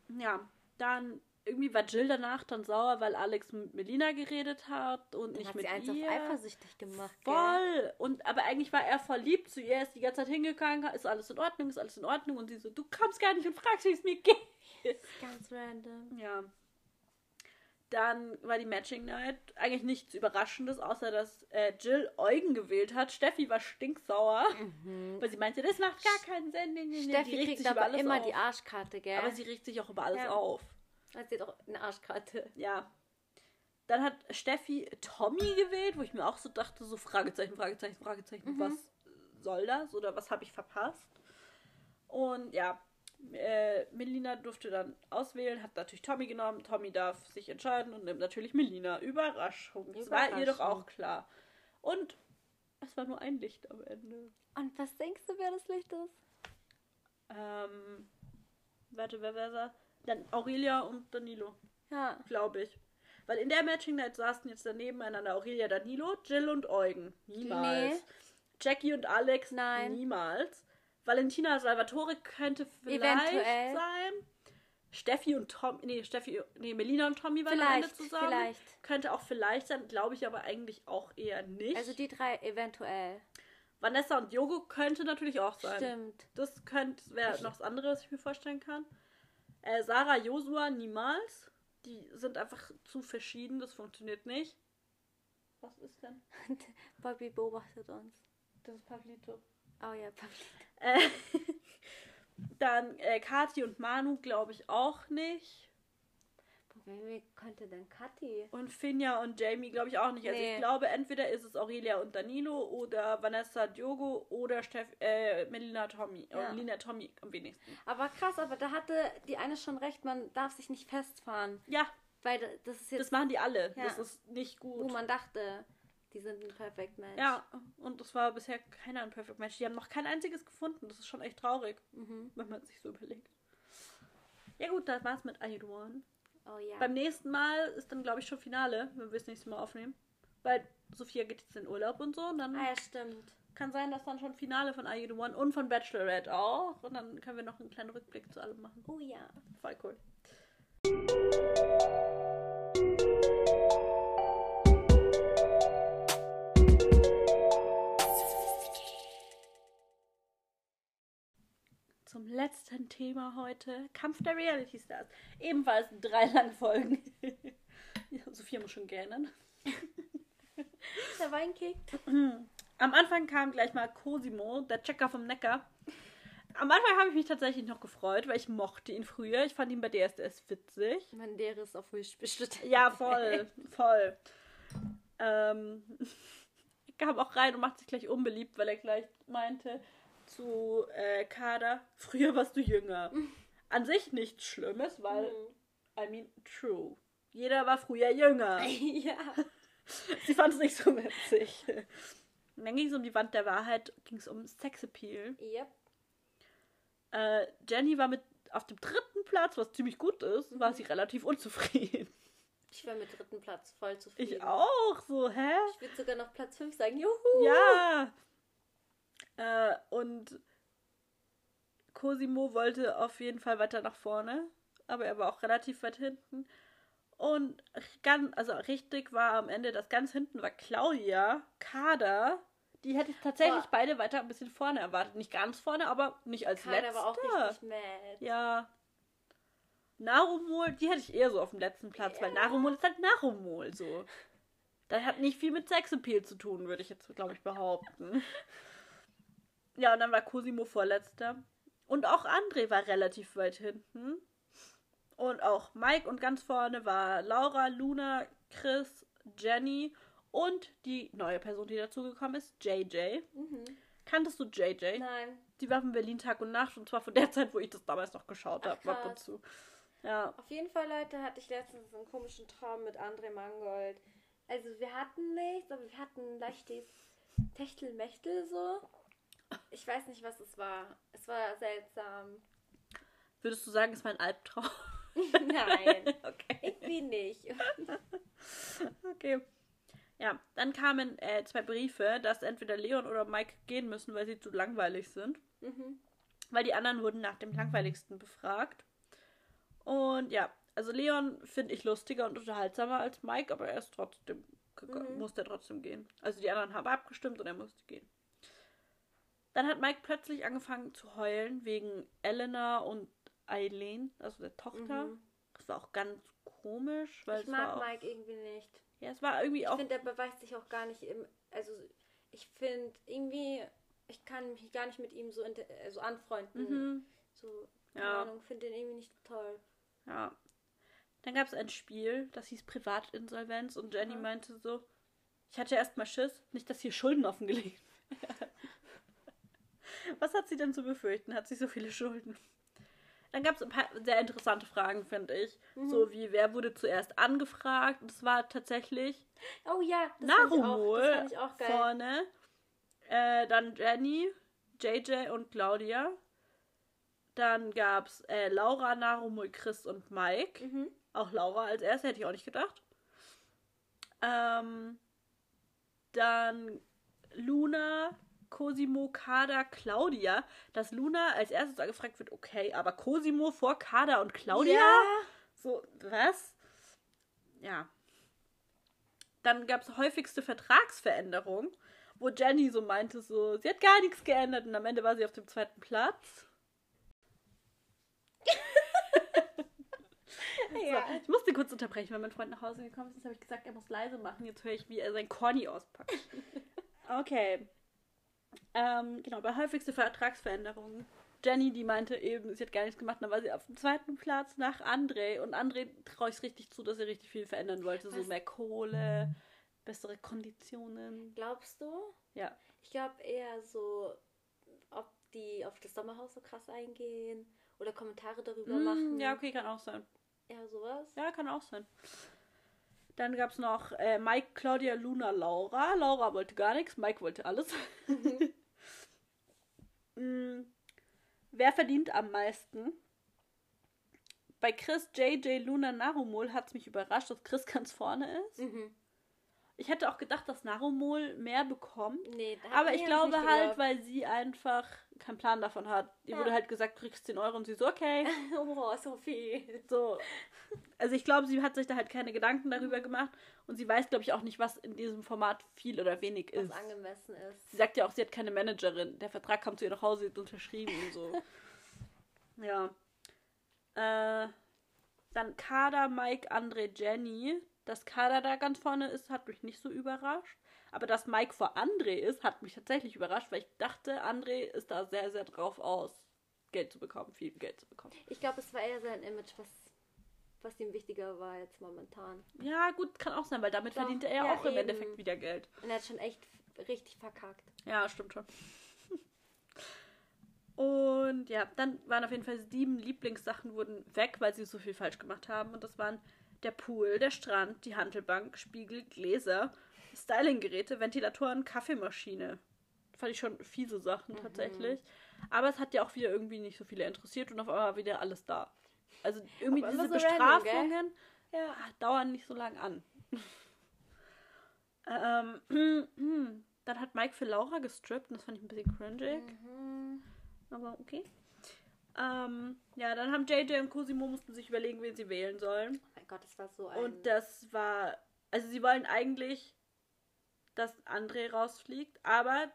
ja, dann irgendwie war Jill danach dann sauer, weil Alex mit Melina geredet hat und Dann nicht hat mit sie eins ihr. auf eifersüchtig gemacht. Gell? Voll! Und aber eigentlich war er voll lieb zu ihr, ist die ganze Zeit hingegangen, ist alles in Ordnung, ist alles in Ordnung und sie so, du kommst gar nicht und fragst, wie es mir geht. Ganz random. Ja. Dann war die Matching Night eigentlich nichts Überraschendes, außer dass äh, Jill Eugen gewählt hat. Steffi war stinksauer, weil sie meinte, das macht gar keinen Sinn. Nee, nee. Mhm. Steffi kriegt aber immer auf. die Arschkarte, gell? Aber sie regt sich auch über alles Ja. auf. Hat sie doch eine Arschkarte. Ja. Dann hat Steffi Tommy gewählt, wo ich mir auch so dachte, so Fragezeichen, Fragezeichen, Fragezeichen, Mhm. was soll das oder was habe ich verpasst? Und ja, äh, Melina durfte dann auswählen, hat natürlich Tommy genommen. Tommy darf sich entscheiden und nimmt natürlich Melina. Überraschung. Das war ihr doch auch klar. Und es war nur ein Licht am Ende. Und was denkst du, wer das Licht ist? Ähm, warte, wer wäre das? Dann Aurelia und Danilo. Ja. glaube ich. Weil in der Matching Night saßen jetzt daneben einander Aurelia Danilo, Jill und Eugen. Niemals. Nee. Jackie und Alex. Nein. Niemals. Valentina Salvatore könnte vielleicht Eventuell. sein. Steffi und Tom, nee, Steffi, nee, Melina und Tommy waren am Ende Vielleicht, zusammen. vielleicht. Könnte auch vielleicht sein, glaube ich aber eigentlich auch eher nicht. Also die drei eventuell. Vanessa und Yogo könnte natürlich auch sein. Stimmt. Das könnte wäre noch das andere, was ich mir vorstellen kann. Äh, Sarah, Josua niemals. Die sind einfach zu verschieden, das funktioniert nicht. Was ist denn? [LAUGHS] Bobby beobachtet uns. Das ist Pavlito. Oh ja, Pablito. Äh, [LAUGHS] dann äh, Kati und Manu glaube ich auch nicht. Wer könnte denn Kathi? Und Finja und Jamie glaube ich auch nicht. Also Nee. ich glaube, entweder ist es Aurelia und Danilo oder Vanessa Diogo oder Steff, äh, Melina Tommy. Ja. Oder Melina Tommy am wenigsten. Aber krass, aber da hatte die eine schon recht, man darf sich nicht festfahren. Ja, Weil da- das ist das jetzt, machen die alle. Ja. Das ist nicht wo gut. man dachte, Die sind ein Perfect Match. Ja, und es war bisher keiner ein Perfect Match. Die haben noch kein einziges gefunden. Das ist schon echt traurig, Mhm. wenn man sich so überlegt. Ja gut, das war's mit I Do One. Oh ja. Beim nächsten Mal ist dann, glaube ich, schon Finale, wenn wir das nächste Mal aufnehmen. Weil Sophia geht jetzt in Urlaub und so. Und dann ah ja, stimmt. kann sein, dass dann schon Finale von I Do One und von Bachelorette auch. Und dann können wir noch einen kleinen Rückblick zu allem machen. Oh ja. Voll cool. Zum letzten Thema heute: Kampf der Reality Stars. Ebenfalls drei lange Folgen. [LAUGHS] Sophia muss schon gähnen. Der Wein kickt. [CLEARS THROAT] Am Anfang kam gleich mal Cosimo, der Checker vom Neckar. Am Anfang habe ich mich tatsächlich noch gefreut, weil ich mochte ihn früher. Ich fand ihn bei DSDS witzig. Man, der ist auf Wish bestimmt. Ja, voll, voll. Ähm, [LAUGHS] er kam auch rein und macht sich gleich unbeliebt, weil er gleich meinte zu äh, Kader, früher warst du jünger. [LAUGHS] An sich nichts Schlimmes, weil, I mean, true. Jeder war früher jünger. [LAUGHS] ja. [LAUGHS] Sie fand es nicht so witzig. Und dann ging es um die Wand der Wahrheit, ging es um Sexappeal. Yep. Äh, Jenny war mit auf dem dritten Platz, was ziemlich gut ist, war sie relativ unzufrieden. Ich wäre mit dritten Platz voll zufrieden. Ich auch, so, hä? Ich würde sogar noch Platz 5 sagen. Juhu. Ja. Äh, und Cosimo wollte auf jeden Fall weiter nach vorne, aber er war auch relativ weit hinten. Und ganz, also richtig war am Ende, das ganz hinten war Claudia, Kader. Die hätte ich tatsächlich Boah. beide weiter ein bisschen vorne erwartet. Nicht ganz vorne, aber nicht als Kader letzter. war auch richtig mad. Ja. Narumol, die hätte ich eher so auf dem letzten Platz, weil Ja. Narumol ist halt Narumol so. Das hat nicht viel mit Sexappeal zu tun, würde ich jetzt, glaube ich, behaupten. [LAUGHS] Ja, und dann war Cosimo vorletzter. Und auch André war relativ weit hinten. Und auch Mike und ganz vorne war Laura, Luna, Chris, Jenny und die neue Person, die dazugekommen ist, JJ. Mhm. Kanntest du JJ? Nein. Die war von Berlin Tag und Nacht und zwar von der Zeit, wo ich das damals noch geschaut habe, ab und zu. Ja. Auf jeden Fall, Leute, hatte ich letztens einen komischen Traum mit André Mangold. Also wir hatten nichts, aber wir hatten ein leichtes Techtelmechtel so. Ich weiß nicht, was es war. Es war seltsam. Würdest du sagen, es war ein Albtraum? [LAUGHS] Nein, [LAUGHS] okay. irgendwie nicht. [LAUGHS] Okay. Ja, dann kamen äh, zwei Briefe, dass entweder Leon oder Mike gehen müssen, weil sie zu langweilig sind. Mhm. Weil die anderen wurden nach dem langweiligsten befragt. Und ja, also Leon finde ich lustiger und unterhaltsamer als Mike, aber er ist trotzdem, Mhm. musste trotzdem gehen. Also die anderen haben abgestimmt und er musste gehen. Dann hat Mike plötzlich angefangen zu heulen wegen Elena und Eileen, also der Tochter. Mhm. Das war auch ganz komisch, weil Ich mag auch, Mike irgendwie nicht. ja, es war irgendwie Ich auch finde, er beweist sich auch gar nicht im. Also, ich finde irgendwie. Ich kann mich gar nicht mit ihm so, so anfreunden. mhm, So, keine Ja. Ahnung, finde den irgendwie nicht toll. ja. Dann gab es ein Spiel, das hieß Privatinsolvenz und Jenny Aha. meinte so, ich hatte erst mal Schiss, nicht, dass hier Schulden offengelegt werden. [LAUGHS] Was hat sie denn zu befürchten? Hat sie so viele Schulden? Dann gab es ein paar sehr interessante Fragen, finde ich. Mhm. So wie, wer wurde zuerst angefragt? Und es war tatsächlich Oh ja, das fand ich auch, Narumol das fand ich auch geil. vorne. Äh, dann Jenny, JJ und Claudia. Dann gab es äh, Laura, Narumol, Chris und Mike. Mhm. Auch Laura als erste, hätte ich auch nicht gedacht. Ähm, dann Luna, Cosimo, Kada, Claudia. Dass Luna als erstes angefragt wird, okay, aber Cosimo vor Kada und Claudia? Ja. So, was? Ja. Dann gab es häufigste Vertragsveränderung, wo Jenny so meinte, so, sie hat gar nichts geändert und am Ende war sie auf dem zweiten Platz. [LAUGHS] Ja. So, ich musste kurz unterbrechen, weil mein Freund nach Hause gekommen ist. Jetzt habe ich gesagt, er muss leise machen. Jetzt höre ich, wie er sein Corny auspackt. [LAUGHS] Okay. Ähm, genau, bei häufigste Vertragsveränderungen. Jenny, die meinte eben, sie hat gar nichts gemacht, dann war sie auf dem zweiten Platz nach André. Und André traue ich es richtig zu, dass er richtig viel verändern wollte. So Was? mehr Kohle, bessere Konditionen. Glaubst du? Ja. Ich glaube eher so, ob die auf das Sommerhaus so krass eingehen oder Kommentare darüber Mm, machen. ja, okay, kann auch sein. Ja, sowas. Ja, kann auch sein. Dann gab es noch äh, Mike, Claudia, Luna, Laura. Laura wollte gar nichts, Mike wollte alles. [LAUGHS] Mm, Wer verdient am meisten? Bei Chris, JJ, Luna, Narumol hat es mich überrascht, dass Chris ganz vorne ist. Mhm. Ich hätte auch gedacht, dass Narumol mehr bekommt. Nee, Aber ich glaube halt, weil sie einfach keinen Plan davon hat. Ihr Ja. wurde halt gesagt, du kriegst 10 Euro und sie so, okay. [LAUGHS] Oh, so viel. So. Also ich glaube, sie hat sich da halt keine Gedanken darüber gemacht und sie weiß, glaube ich, auch nicht, was in diesem Format viel oder wenig Was ist. angemessen ist. Sie sagt ja auch, sie hat keine Managerin. Der Vertrag kam zu ihr nach Hause, sie hat unterschrieben und so. [LAUGHS] ja. Äh, dann Kader, Mike, André, Jenny. Dass Kader da ganz vorne ist, hat mich nicht so überrascht. Aber dass Mike vor André ist, hat mich tatsächlich überrascht, weil ich dachte, André ist da sehr, sehr drauf aus, Geld zu bekommen, viel Geld zu bekommen. Ich glaube, es war eher sein Image, was, was ihm wichtiger war jetzt momentan. Ja, gut, kann auch sein, weil damit Doch, verdient er ja, auch im eben. Endeffekt wieder Geld. Und er hat schon echt richtig verkackt. Ja, stimmt schon. [LAUGHS] Und ja, dann waren auf jeden Fall sieben Lieblingssachen wurden weg, weil sie so viel falsch gemacht haben. Und das waren der Pool, der Strand, die Handelbank, Spiegel, Gläser, Stylinggeräte, Ventilatoren, Kaffeemaschine. Fand ich schon fiese Sachen tatsächlich. Aber es hat ja auch wieder irgendwie nicht so viele interessiert und auf einmal war wieder alles da. Also irgendwie Aber diese so random? Bestrafungen Ja. ah, dauern nicht so lang an. [LAUGHS] ähm, [CLEARS THROAT] dann hat Mike für Laura gestrippt und das fand ich ein bisschen cringy. Mhm. Aber okay. Ähm, ja, dann haben JJ und Cosimo mussten sich überlegen, wen sie wählen sollen. Oh mein Gott, das war so ein. Und das war. Also sie wollen eigentlich, dass André rausfliegt, aber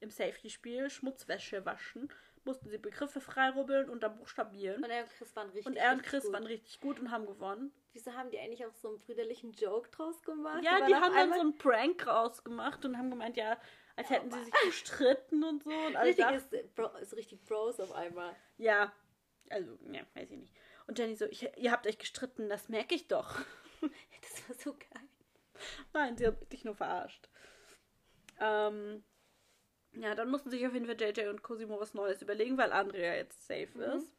im Safety-Spiel Schmutzwäsche waschen, mussten sie Begriffe freirubbeln und dann buchstabieren. und er und Chris waren richtig Und er und Chris gut. waren richtig gut und haben gewonnen. Wieso haben die eigentlich auch so einen brüderlichen Joke draus gemacht? Ja, die haben dann so einen Prank rausgemacht und haben gemeint, ja, als hätten sie sich gestritten und so. Und alle Richtiges, dachten, Bro, so richtig Bros auf einmal. ja, also, ja, weiß ich nicht. Und Jenny so, ich, ihr habt euch gestritten, das merke ich doch. [LAUGHS] Das war so geil. Nein, sie hat dich nur verarscht. Ähm, ja, dann mussten sich auf jeden Fall JJ und Cosimo was Neues überlegen, weil Andrea jetzt safe Mhm. ist.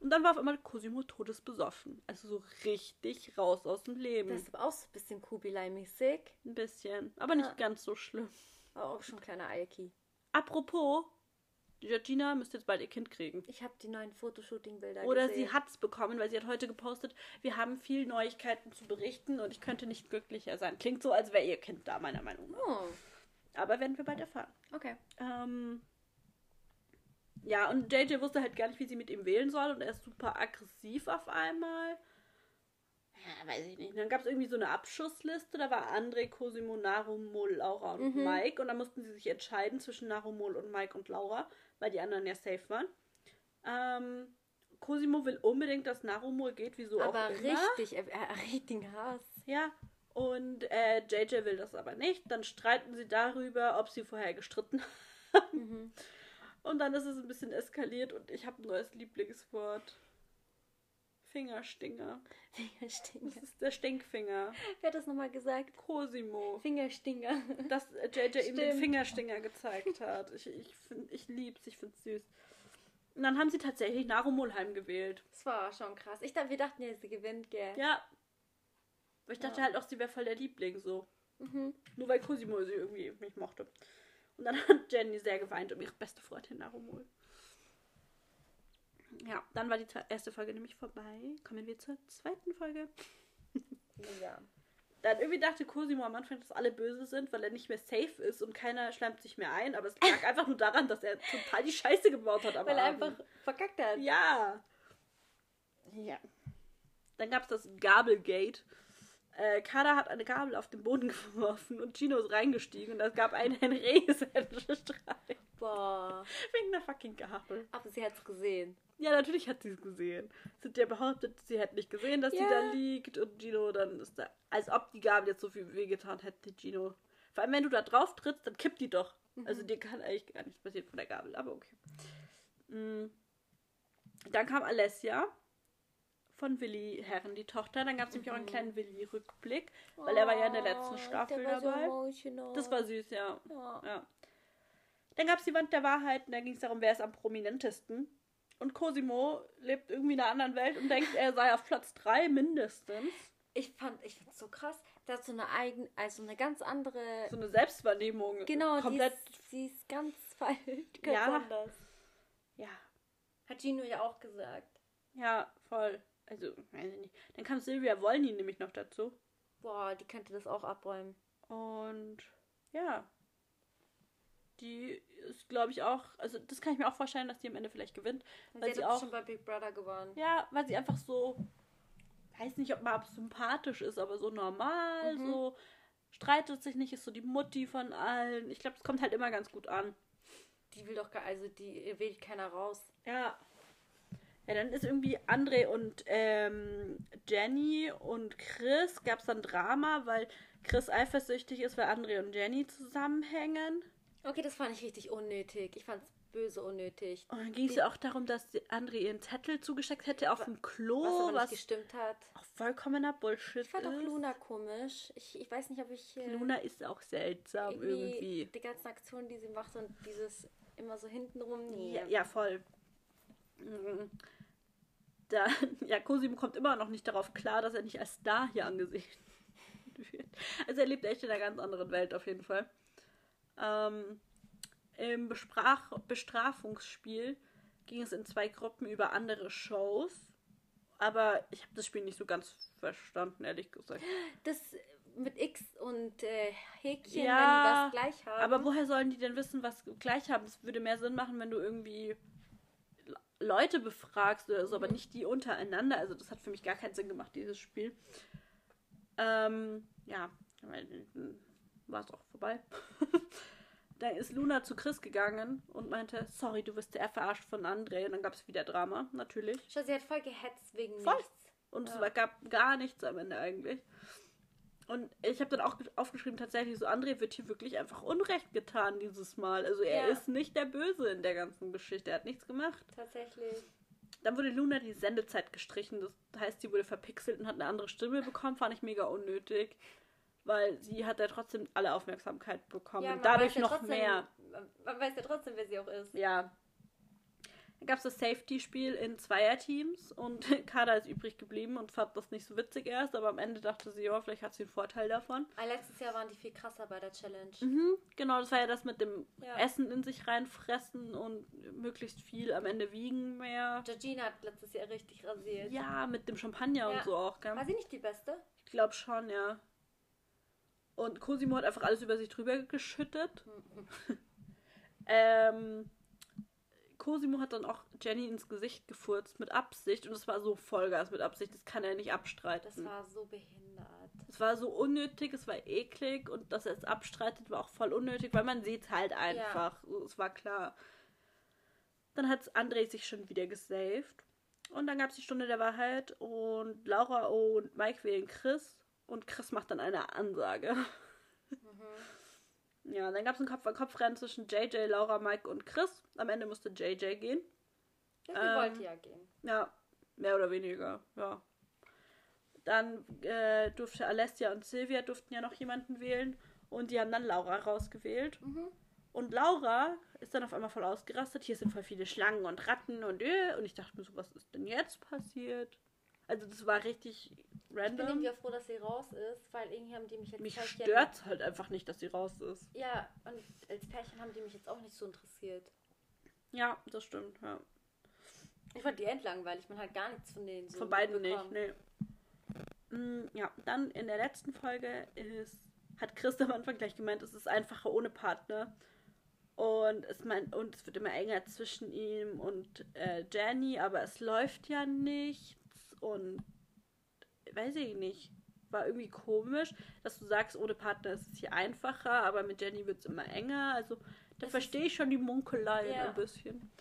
Und dann war auf einmal Cosimo todesbesoffen. Also so richtig raus aus dem Leben. Das war auch so ein bisschen Kubilai-mäßig. Ein bisschen. Aber nicht Ja. ganz so schlimm. Aber auch schon ein kleiner Alki. Apropos, Georgina müsste jetzt bald ihr Kind kriegen. Ich habe die neuen Fotoshooting-Bilder Oder gesehen. sie hat's bekommen, weil sie hat heute gepostet, wir haben viel Neuigkeiten zu berichten und ich könnte nicht glücklicher sein. Klingt so, als wäre ihr Kind da, meiner Meinung nach. Oh, Aber werden wir bald erfahren. okay. Ähm, ja, und JJ wusste halt gar nicht, wie sie mit ihm wählen soll und er ist super aggressiv auf einmal. Ja, weiß ich nicht. Dann gab es irgendwie so eine Abschussliste, da war André, Cosimo, Narumol, Laura und Mhm. Mike und dann mussten sie sich entscheiden zwischen Narumol und Mike und Laura, weil die anderen ja safe waren. Ähm, Cosimo will unbedingt, dass Narumol geht, wieso Aber auch immer. richtig, er, er richtigen Hass. Ja, und äh, JJ will das aber nicht. Dann streiten sie darüber, ob sie vorher gestritten [LAUGHS] haben. Mhm. Und dann ist es ein bisschen eskaliert und ich habe ein neues Lieblingswort. Fingerstinger. Fingerstinger. Das ist der Stinkfinger. Wer hat das nochmal gesagt? Cosimo. Fingerstinger. Dass JJ ihm den. Fingerstinger gezeigt hat. Ich, ich, find, ich lieb's, ich find's süß. Und dann haben sie tatsächlich Narumolheim gewählt. Das war schon krass. Ich dachte, wir dachten ja, sie gewinnt, gell? Ja. Aber ich dachte Ja. halt auch, sie wäre voll der Liebling so. Mhm. Nur weil Cosimo sie irgendwie nicht mochte. Und dann hat Jenny sehr geweint um ihre beste Freundin Narumol. Ja, dann war die erste Folge nämlich vorbei. Kommen wir zur zweiten Folge. [LAUGHS] Ja. Dann irgendwie dachte Cosimo am Anfang, dass alle böse sind, weil er nicht mehr safe ist und keiner schleimt sich mehr ein. Aber es lag [LAUGHS] einfach nur daran, dass er total die Scheiße gebaut hat Weil er Abend. einfach verkackt hat. Ja. Ja. Dann gab es das Gabelgate. Äh, Kada hat eine Gabel auf den Boden [LAUGHS] geworfen und Gino ist reingestiegen und es gab einen Riesen-Streit Boah. wegen der fucking Gabel. Aber sie hat's gesehen. Ja, natürlich hat sie es gesehen. Es hat ja behauptet, sie hätte nicht gesehen, dass sie Ja. da liegt und Gino dann ist da. Als ob die Gabel jetzt so viel wehgetan hätte, Gino. Vor allem, wenn du da drauf trittst, dann kippt die doch. Also dir kann eigentlich gar nichts passieren von der Gabel, aber okay. Mm. Dann kam Alessia von Willi Herren, die Tochter. Dann gab es nämlich auch einen kleinen Willi-Rückblick, weil er war ja in der letzten Oh, Staffel der war so dabei. emotional. Das war süß, ja. Ja. ja. Dann gab es die Wand der Wahrheit und da ging es darum, wer ist am prominentesten. Und Cosimo lebt irgendwie in einer anderen Welt und denkt, er sei auf Platz 3 mindestens. ich fand, ich fand's so krass. Da hat so eine eigene, also eine ganz andere. So eine Selbstwahrnehmung. genau, komplett. Die ist, sie ist ganz [LAUGHS] falsch. Ganz Ja. anders. Ja, Hat Gino ja auch gesagt. ja, voll. Also, weiß ich nicht. Dann kam Sylvia Wolny nämlich noch dazu. Boah, die könnte das auch abräumen. Und ja. Die ist, glaube ich, auch, also das kann ich mir auch vorstellen, dass die am Ende vielleicht gewinnt. Und Weil sie sie auch, schon bei Big Brother gewonnen. ja, weil sie einfach so, weiß nicht, ob man sympathisch ist, aber so normal, Mhm. so streitet sich nicht, ist so die Mutti von allen. Ich glaube, es kommt halt immer ganz gut an. Die will doch gar, also die wählt keiner raus. Ja. Ja, dann ist irgendwie André und ähm, Jenny und Chris gab es dann Drama, weil Chris eifersüchtig ist, weil André und Jenny zusammenhängen. Okay, das fand ich richtig unnötig. Ich fand's böse unnötig. Und dann ging es ja auch darum, dass André ihren Zettel zugesteckt hätte auf dem Klo, Was was gestimmt hat. auch vollkommener Bullshit Ich fand auch ist. Luna komisch. Ich, ich weiß nicht, ob ich äh, Luna ist auch seltsam irgendwie. die ganzen Aktionen, die sie macht und dieses immer so hintenrum. Nee. Ja, ja, voll. Mhm. Da, [LAUGHS] ja, Cosimo kommt immer noch nicht darauf klar, dass er nicht als Star hier angesehen [LAUGHS] wird. Also er lebt echt in einer ganz anderen Welt auf jeden Fall. Ähm, Im Besprach Bestrafungsspiel ging es in zwei Gruppen über andere Shows. Aber ich habe das Spiel nicht so ganz verstanden, ehrlich gesagt. Das mit X und äh, Häkchen, Ja, wenn die was gleich haben. Aber woher sollen die denn wissen, was gleich haben? Es würde mehr Sinn machen, wenn du irgendwie Le- Leute befragst oder so, aber nicht die untereinander. Also das hat für mich gar keinen Sinn gemacht, dieses Spiel. Ähm, ja, war es auch vorbei. [LAUGHS] Dann ist Luna zu Chris gegangen und meinte, sorry, du wirst ja verarscht von André. Und dann gab es wieder Drama, natürlich. Schau, sie hat voll gehetzt wegen Voll. nichts. Und es Ja. war, gab gar nichts am Ende eigentlich. Und ich habe dann auch ge- aufgeschrieben, tatsächlich so, André wird hier wirklich einfach Unrecht getan dieses Mal. Also er Ja. ist nicht der Böse in der ganzen Geschichte. Er hat nichts gemacht. Tatsächlich. Dann wurde Luna die Sendezeit gestrichen. Das heißt, sie wurde verpixelt und hat eine andere Stimme bekommen. Fand ich mega unnötig. Weil sie hat ja trotzdem alle Aufmerksamkeit bekommen. Ja, und dadurch ja noch trotzdem, mehr. Man, weiß ja trotzdem, wer sie auch ist. Ja. Dann gab es das Safety-Spiel in Zweierteams und [LAUGHS] Kada ist übrig geblieben und fand das nicht so witzig erst, aber am Ende dachte sie, ja, vielleicht hat sie einen Vorteil davon. Aber letztes Jahr waren die viel krasser bei der Challenge. Mhm, genau, das war ja das mit dem Ja. Essen in sich reinfressen und möglichst viel am Ende wiegen mehr. Georgina hat letztes Jahr richtig rasiert. Ja, mit dem Champagner und so auch, gell? War sie nicht die Beste? Ich glaube schon, ja. Und Cosimo hat einfach alles über sich drüber geschüttet. [LAUGHS] ähm, Cosimo hat dann auch Jenny ins Gesicht gefurzt mit Absicht und es war so Vollgas mit Absicht, das kann er nicht abstreiten. Das war so behindert. es war so unnötig, es war eklig und dass er es abstreitet, war auch voll unnötig, weil man sieht halt einfach. So, Es war klar. Dann hat André sich schon wieder gesaved. Und dann gab es die Stunde der Wahrheit und Laura und Mike wählen Chris und Chris macht dann eine Ansage. Ja, dann gab es ein Kopf-an-Kopf-Rennen zwischen JJ, Laura, Mike und Chris. Am Ende musste JJ gehen. Ja, sie Ähm, wollte ja gehen. Ja, mehr oder weniger, ja. Dann äh, durfte Alessia und Silvia durften ja noch jemanden wählen und die haben dann Laura rausgewählt. Mhm. Und Laura ist dann auf einmal voll ausgerastet. Hier sind voll viele Schlangen und Ratten und äh, und ich dachte mir so, was ist denn jetzt passiert? Also das war richtig Ich bin random. irgendwie auch froh, dass sie raus ist, weil irgendwie haben die mich jetzt Mich stört's halt einfach nicht, dass sie raus ist. Ja, und als Pärchen haben die mich jetzt auch nicht so interessiert. Ja, das stimmt, ja. Ich fand die endlangweilig, man hat gar nichts von denen so Von beiden bekommen. nicht, nee. Mm, Ja, dann in der letzten Folge ist, hat Chris am Anfang gleich gemeint, es ist einfacher ohne Partner. Und es, mein, und es wird immer enger zwischen ihm und äh, Jenny, aber es läuft ja nichts. Und weiß ich nicht. War irgendwie komisch, dass du sagst, ohne Partner ist es hier einfacher, aber mit Jenny wird es immer enger. Also da verstehe ich schon die Munkelei Ja. ein bisschen.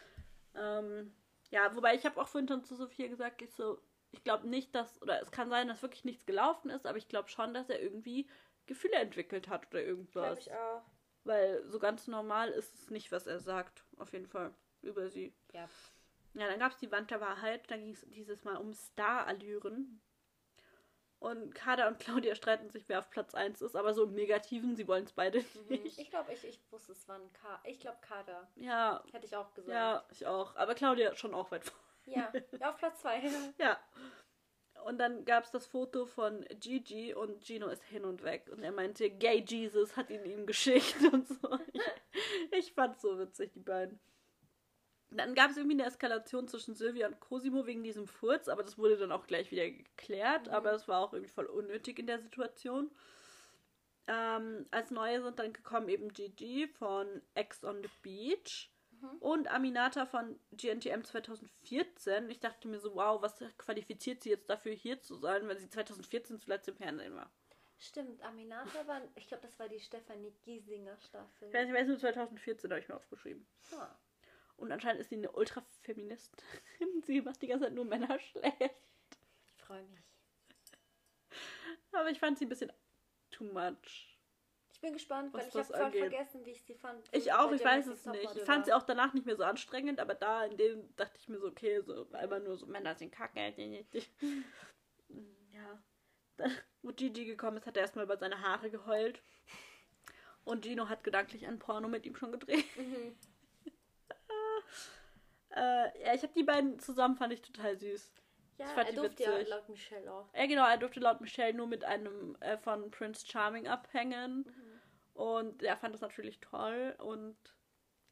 Ähm, ja, wobei ich habe auch vorhin schon zu Sophia gesagt, ich so, ich glaube nicht, dass, oder es kann sein, dass wirklich nichts gelaufen ist, aber ich glaube schon, dass er irgendwie Gefühle entwickelt hat oder irgendwas. Glaube ich auch. Weil so ganz normal ist es nicht, was er sagt, auf jeden Fall, über sie. Ja. Ja, dann gab es die Wand der Wahrheit, da ging es dieses Mal um Star-Allüren. Und Kada und [LAUGHS] Claudia streiten sich, wer auf Platz 1 ist, aber so im Negativen, sie wollen es beide Mhm. nicht. Ich glaube, ich, ich wusste, es war ein K. Ich glaube, Kader. Ja, Hätte ich auch gesagt. ja, ich auch. Aber Claudia schon auch weit vor. Ja, ja auf Platz zwei. [LAUGHS] Ja. Und dann gab es das Foto von Gigi und Gino ist hin und weg. Und er meinte, Gay Jesus hat ihn ihm geschickt [LAUGHS] und so. Ich, ich fand's so witzig, die beiden. Dann gab es irgendwie eine Eskalation zwischen Sylvia und Cosimo wegen diesem Furz, aber das wurde dann auch gleich wieder geklärt. Mhm. Aber es war auch irgendwie voll unnötig in der Situation. Ähm, als neue sind dann gekommen eben Gigi von Ex on the Beach und Aminata von GNTM 2014. Ich dachte mir so, wow, was qualifiziert sie jetzt dafür, hier zu sein, wenn sie 2014 zuletzt im Fernsehen war. Stimmt, Aminata war, ich glaube, das war die Stefanie Giesinger Staffel. Ich weiß nicht, weiß nur 2014 habe ich mir aufgeschrieben. Ah. Und anscheinend ist sie eine Ultrafeministin. [LAUGHS] sie macht die ganze Zeit nur Männer schlecht. Ich freue mich. Aber ich fand sie ein bisschen too much. Ich bin gespannt, weil ich habe voll vergessen, wie ich sie fand. Ich auch, ich weiß es nicht. Ich fand sie auch danach nicht mehr so anstrengend, aber da in dem dachte ich mir so, okay, so einfach nur so Männer sind kacke. [LAUGHS] Ja. Dann, wo Gigi gekommen ist, hat er erstmal über seine Haare geheult. Und Gino hat gedanklich ein Porno mit ihm schon gedreht. Mhm. Äh, ja, ich habe die beiden zusammen, fand ich total süß. Ja, Ich fand er durfte ja witzig. laut Michelle auch. Ja, genau, er durfte laut Michelle nur mit einem äh, von Prince Charming abhängen. Und er fand das natürlich toll. Und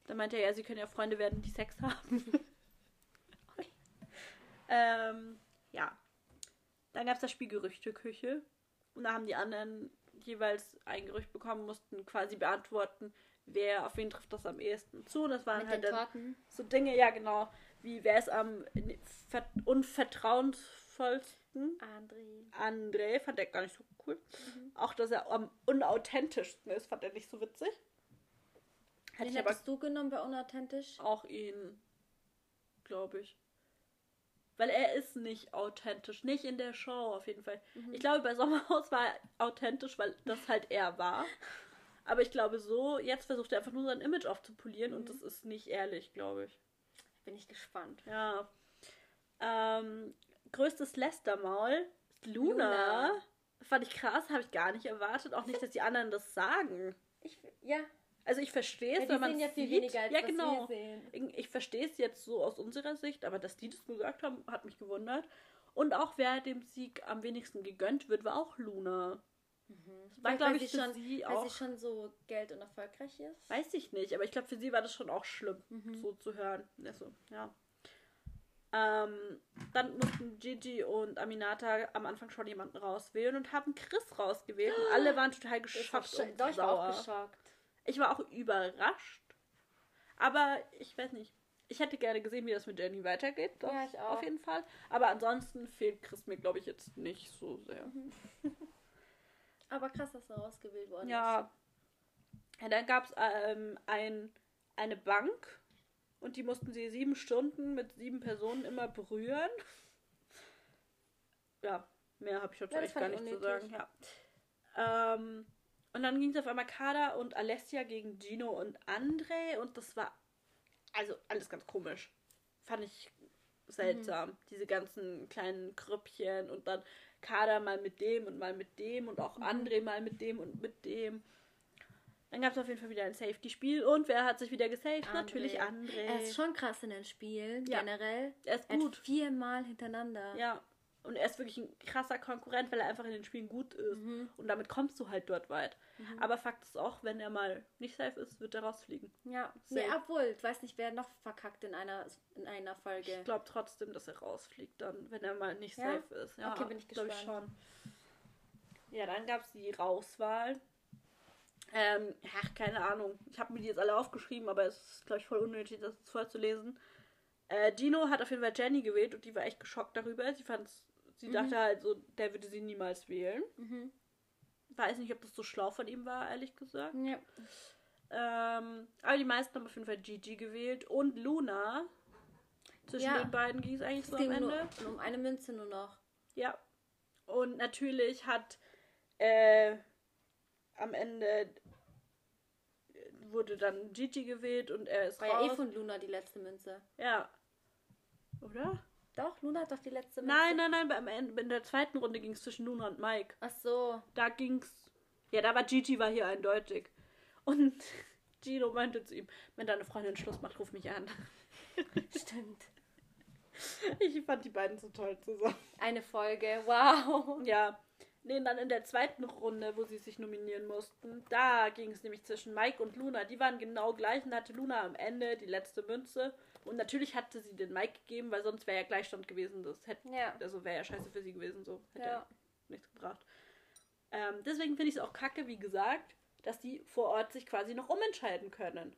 dann meinte er, ja, sie können ja Freunde werden, die Sex haben. [LAUGHS] ähm, ja. Dann gab es das Spiel Gerüchteküche. Und da haben die anderen jeweils ein Gerücht bekommen, mussten quasi beantworten, wer auf wen trifft das am ehesten zu. Und das waren Mit halt dann so Dinge, ja genau, wie wer ist am ver unvertrauensvollsten. André. André fand er gar nicht so cool. Mhm. Auch, dass er am unauthentischsten ist, fand er nicht so witzig. Hätte Den hättest du genommen bei unauthentisch? auch ihn, glaube ich. Weil er ist nicht authentisch. Nicht in der Show auf jeden Fall. Mhm. Ich glaube, bei Sommerhaus war er authentisch, weil das halt er war. [LAUGHS] Aber ich glaube so, jetzt versucht er einfach nur sein Image aufzupolieren Mhm. und das ist nicht ehrlich, glaube ich. Bin ich gespannt. Ja. Ähm, größtes Lästermaul ist Luna. Luna. Fand ich krass, habe ich gar nicht erwartet. Auch nicht, dass die anderen das sagen. Ich, ja, Also ich verstehe ja es, die wenn man sehen ja viel sieht. weniger als ja, genau. ich verstehe es jetzt so aus unserer Sicht, aber dass die das gesagt haben, hat mich gewundert. Und auch wer dem Sieg am wenigsten gegönnt wird, war auch Luna. Das war, Weil- glaube weil ich, sie für schon- sie Weil auch. sie schon so Geld und erfolgreich ist. Weiß ich nicht, aber ich glaube, für sie war das schon auch schlimm, Mhm. so zu hören. Also, ja. Ähm, dann mussten Gigi und Aminata am Anfang schon jemanden rauswählen und haben Chris rausgewählt. Und alle waren total war, geschockt sch- und doch, ich war auch geschockt. Ich war auch überrascht. Aber ich weiß nicht. Ich hätte gerne gesehen, wie das mit Jenny weitergeht. Das Ja, ich auch. Auf jeden Fall. Aber ansonsten fehlt Chris mir, glaube ich, jetzt nicht so sehr. Mhm. [LAUGHS] Aber krass, dass er ausgewählt worden Ja. ja dann gab es ähm, ein, eine Bank und die mussten sie sieben Stunden mit sieben Personen immer berühren. Ja, mehr habe ich dazu Ja, gar nicht zu sagen. unnötig. Ja. Ähm, und dann ging es auf einmal Kada und Alessia gegen Gino und André und das war also alles ganz komisch. Fand ich seltsam. Diese ganzen kleinen Krüppchen und dann Kader mal mit dem und mal mit dem und auch André mal mit dem und mit dem. Dann gab es auf jeden Fall wieder ein Safety-Spiel und wer hat sich wieder gesaved? André. Natürlich André. Er ist schon krass in den Spielen, Ja. generell. Er ist Er gut. viermal hintereinander. Ja. Und er ist wirklich ein krasser Konkurrent, weil er einfach in den Spielen gut ist. Mhm. Und damit kommst du halt dort weit. Aber Fakt ist auch, wenn er mal nicht safe ist, wird er rausfliegen. Ja, Safe. nee, obwohl, ich weiß nicht, wer noch verkackt in einer, in einer Folge. Ich glaube trotzdem, dass er rausfliegt dann, wenn er mal nicht Ja? safe ist. Ja, Okay, bin ich gespannt. schon. Ja, dann gab es die Rauswahl. Ähm, ach, keine Ahnung. Ich habe mir die jetzt alle aufgeschrieben, aber es ist, glaube ich, voll unnötig, das jetzt vorzulesen. Äh, Dino hat auf jeden Fall Jenny gewählt und die war echt geschockt darüber. Sie fand's, sie Mhm. dachte halt so, der würde sie niemals wählen. Mhm. Weiß nicht, ob das so schlau von ihm war, ehrlich gesagt. Ja. Ähm, aber die meisten haben auf jeden Fall Gigi gewählt und Luna. Zwischen Ja. den beiden ging es eigentlich so am ging nur Ende. um eine Münze nur noch. Ja. Und natürlich hat äh, am Ende äh, wurde dann Gigi gewählt und er ist War ja raus. eh von Luna die letzte Münze. ja. Oder? Doch, Luna hat doch die letzte Münze. Nein, nein, nein, Ende, in der zweiten Runde ging es zwischen Luna und Mike. Ach so. Da ging's. Ja, da war Gigi war hier eindeutig. Und [LAUGHS] Gino meinte zu ihm, wenn deine Freundin Schluss macht, ruf mich an. [LAUGHS] Stimmt. Ich fand die beiden so toll zusammen. Eine Folge, wow. Ja. Nee, dann in der zweiten Runde, wo sie sich nominieren mussten, da ging es nämlich zwischen Mike und Luna. Die waren genau gleich und hatte Luna am Ende die letzte Münze. Und natürlich hatte sie den Mike gegeben, weil sonst wäre ja Gleichstand gewesen. Das hätte, Ja. also wäre ja scheiße für sie gewesen, so hätte Ja. nichts gebracht. Ähm, deswegen finde ich es auch kacke, wie gesagt, dass die vor Ort sich quasi noch umentscheiden können.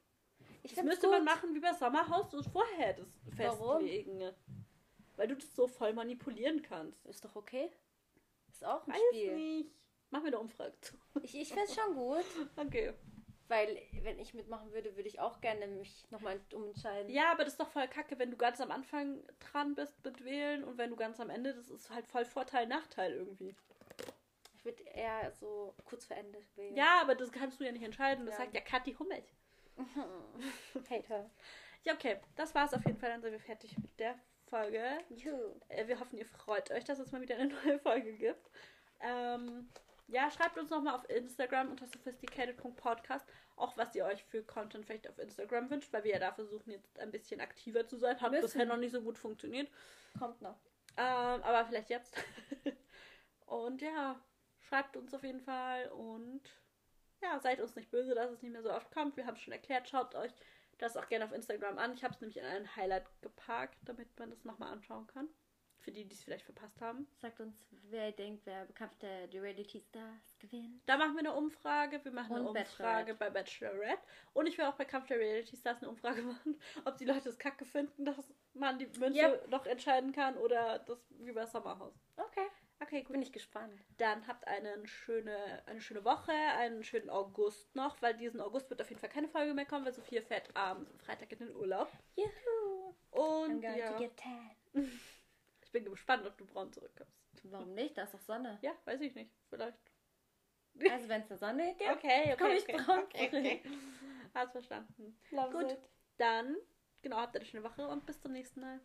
Ich Das müsste gut. man machen wie bei Sommerhaus, so vorher das Warum? festlegen. Weil du das so voll manipulieren kannst. Ist doch okay. Ist auch ein Weiß Spiel. nicht. Machen wir eine Umfrage zu. Ich, ich find's schon gut. [LAUGHS] Okay. Weil, wenn ich mitmachen würde, würde ich auch gerne mich nochmal umentscheiden. Ja, aber das ist doch voll kacke, wenn du ganz am Anfang dran bist mit Wählen und wenn du ganz am Ende, das ist halt voll Vorteil, Nachteil irgendwie. Ich würde eher so kurz vor Ende wählen. Ja, aber das kannst du ja nicht entscheiden. Das Ja. sagt ja Kathi Hummel. [LAUGHS] Hater. Ja, okay. Das war's auf jeden Fall. Dann sind wir fertig mit der Folge. Juhu. Äh, Wir hoffen, ihr freut euch, dass es mal wieder eine [LAUGHS] neue Folge gibt. Ähm, ja, schreibt uns nochmal auf Instagram unter sophisticated.podcast auch, was ihr euch für Content vielleicht auf Instagram wünscht, weil wir ja da versuchen, jetzt ein bisschen aktiver zu sein. Hat Müssen. bisher noch nicht so gut funktioniert. Kommt noch. Ähm, aber vielleicht jetzt. [LAUGHS] und ja, schreibt uns auf jeden Fall und ja, seid uns nicht böse, dass es nicht mehr so oft kommt. Wir haben es schon erklärt. Schaut euch das auch gerne auf Instagram an. Ich habe es nämlich in ein Highlight geparkt, damit man das nochmal anschauen kann. Für die, die es vielleicht verpasst haben. Sagt uns, wer denkt, wer Kampf der Reality Stars gewinnt. Da machen wir eine Umfrage. Wir machen eine Und Umfrage Bachelorette. bei Bachelorette. Und ich will auch bei Kampf der Reality Stars eine Umfrage [LAUGHS] machen, ob die Leute es kacke finden, dass man die Münze Ja. noch entscheiden kann oder das wie bei Sommerhaus. Okay. Okay, gut. Bin ich gespannt. Dann habt eine schöne, eine schöne Woche, einen schönen August noch, weil diesen August wird auf jeden Fall keine Folge mehr kommen, weil Sophia fährt am Freitag in den Urlaub. Juhu. Und I'm going ja, to get tan. [LAUGHS] ich bin gespannt, ob du braun zurückkommst. Warum nicht? Da ist doch Sonne. Ja, weiß ich nicht. Vielleicht. Also wenn es da Sonne gibt, Okay, okay. komm ich okay, braun okay, okay. Hast verstanden. love Gut. it. Dann, genau, habt ihr eine schöne Woche und bis zum nächsten Mal.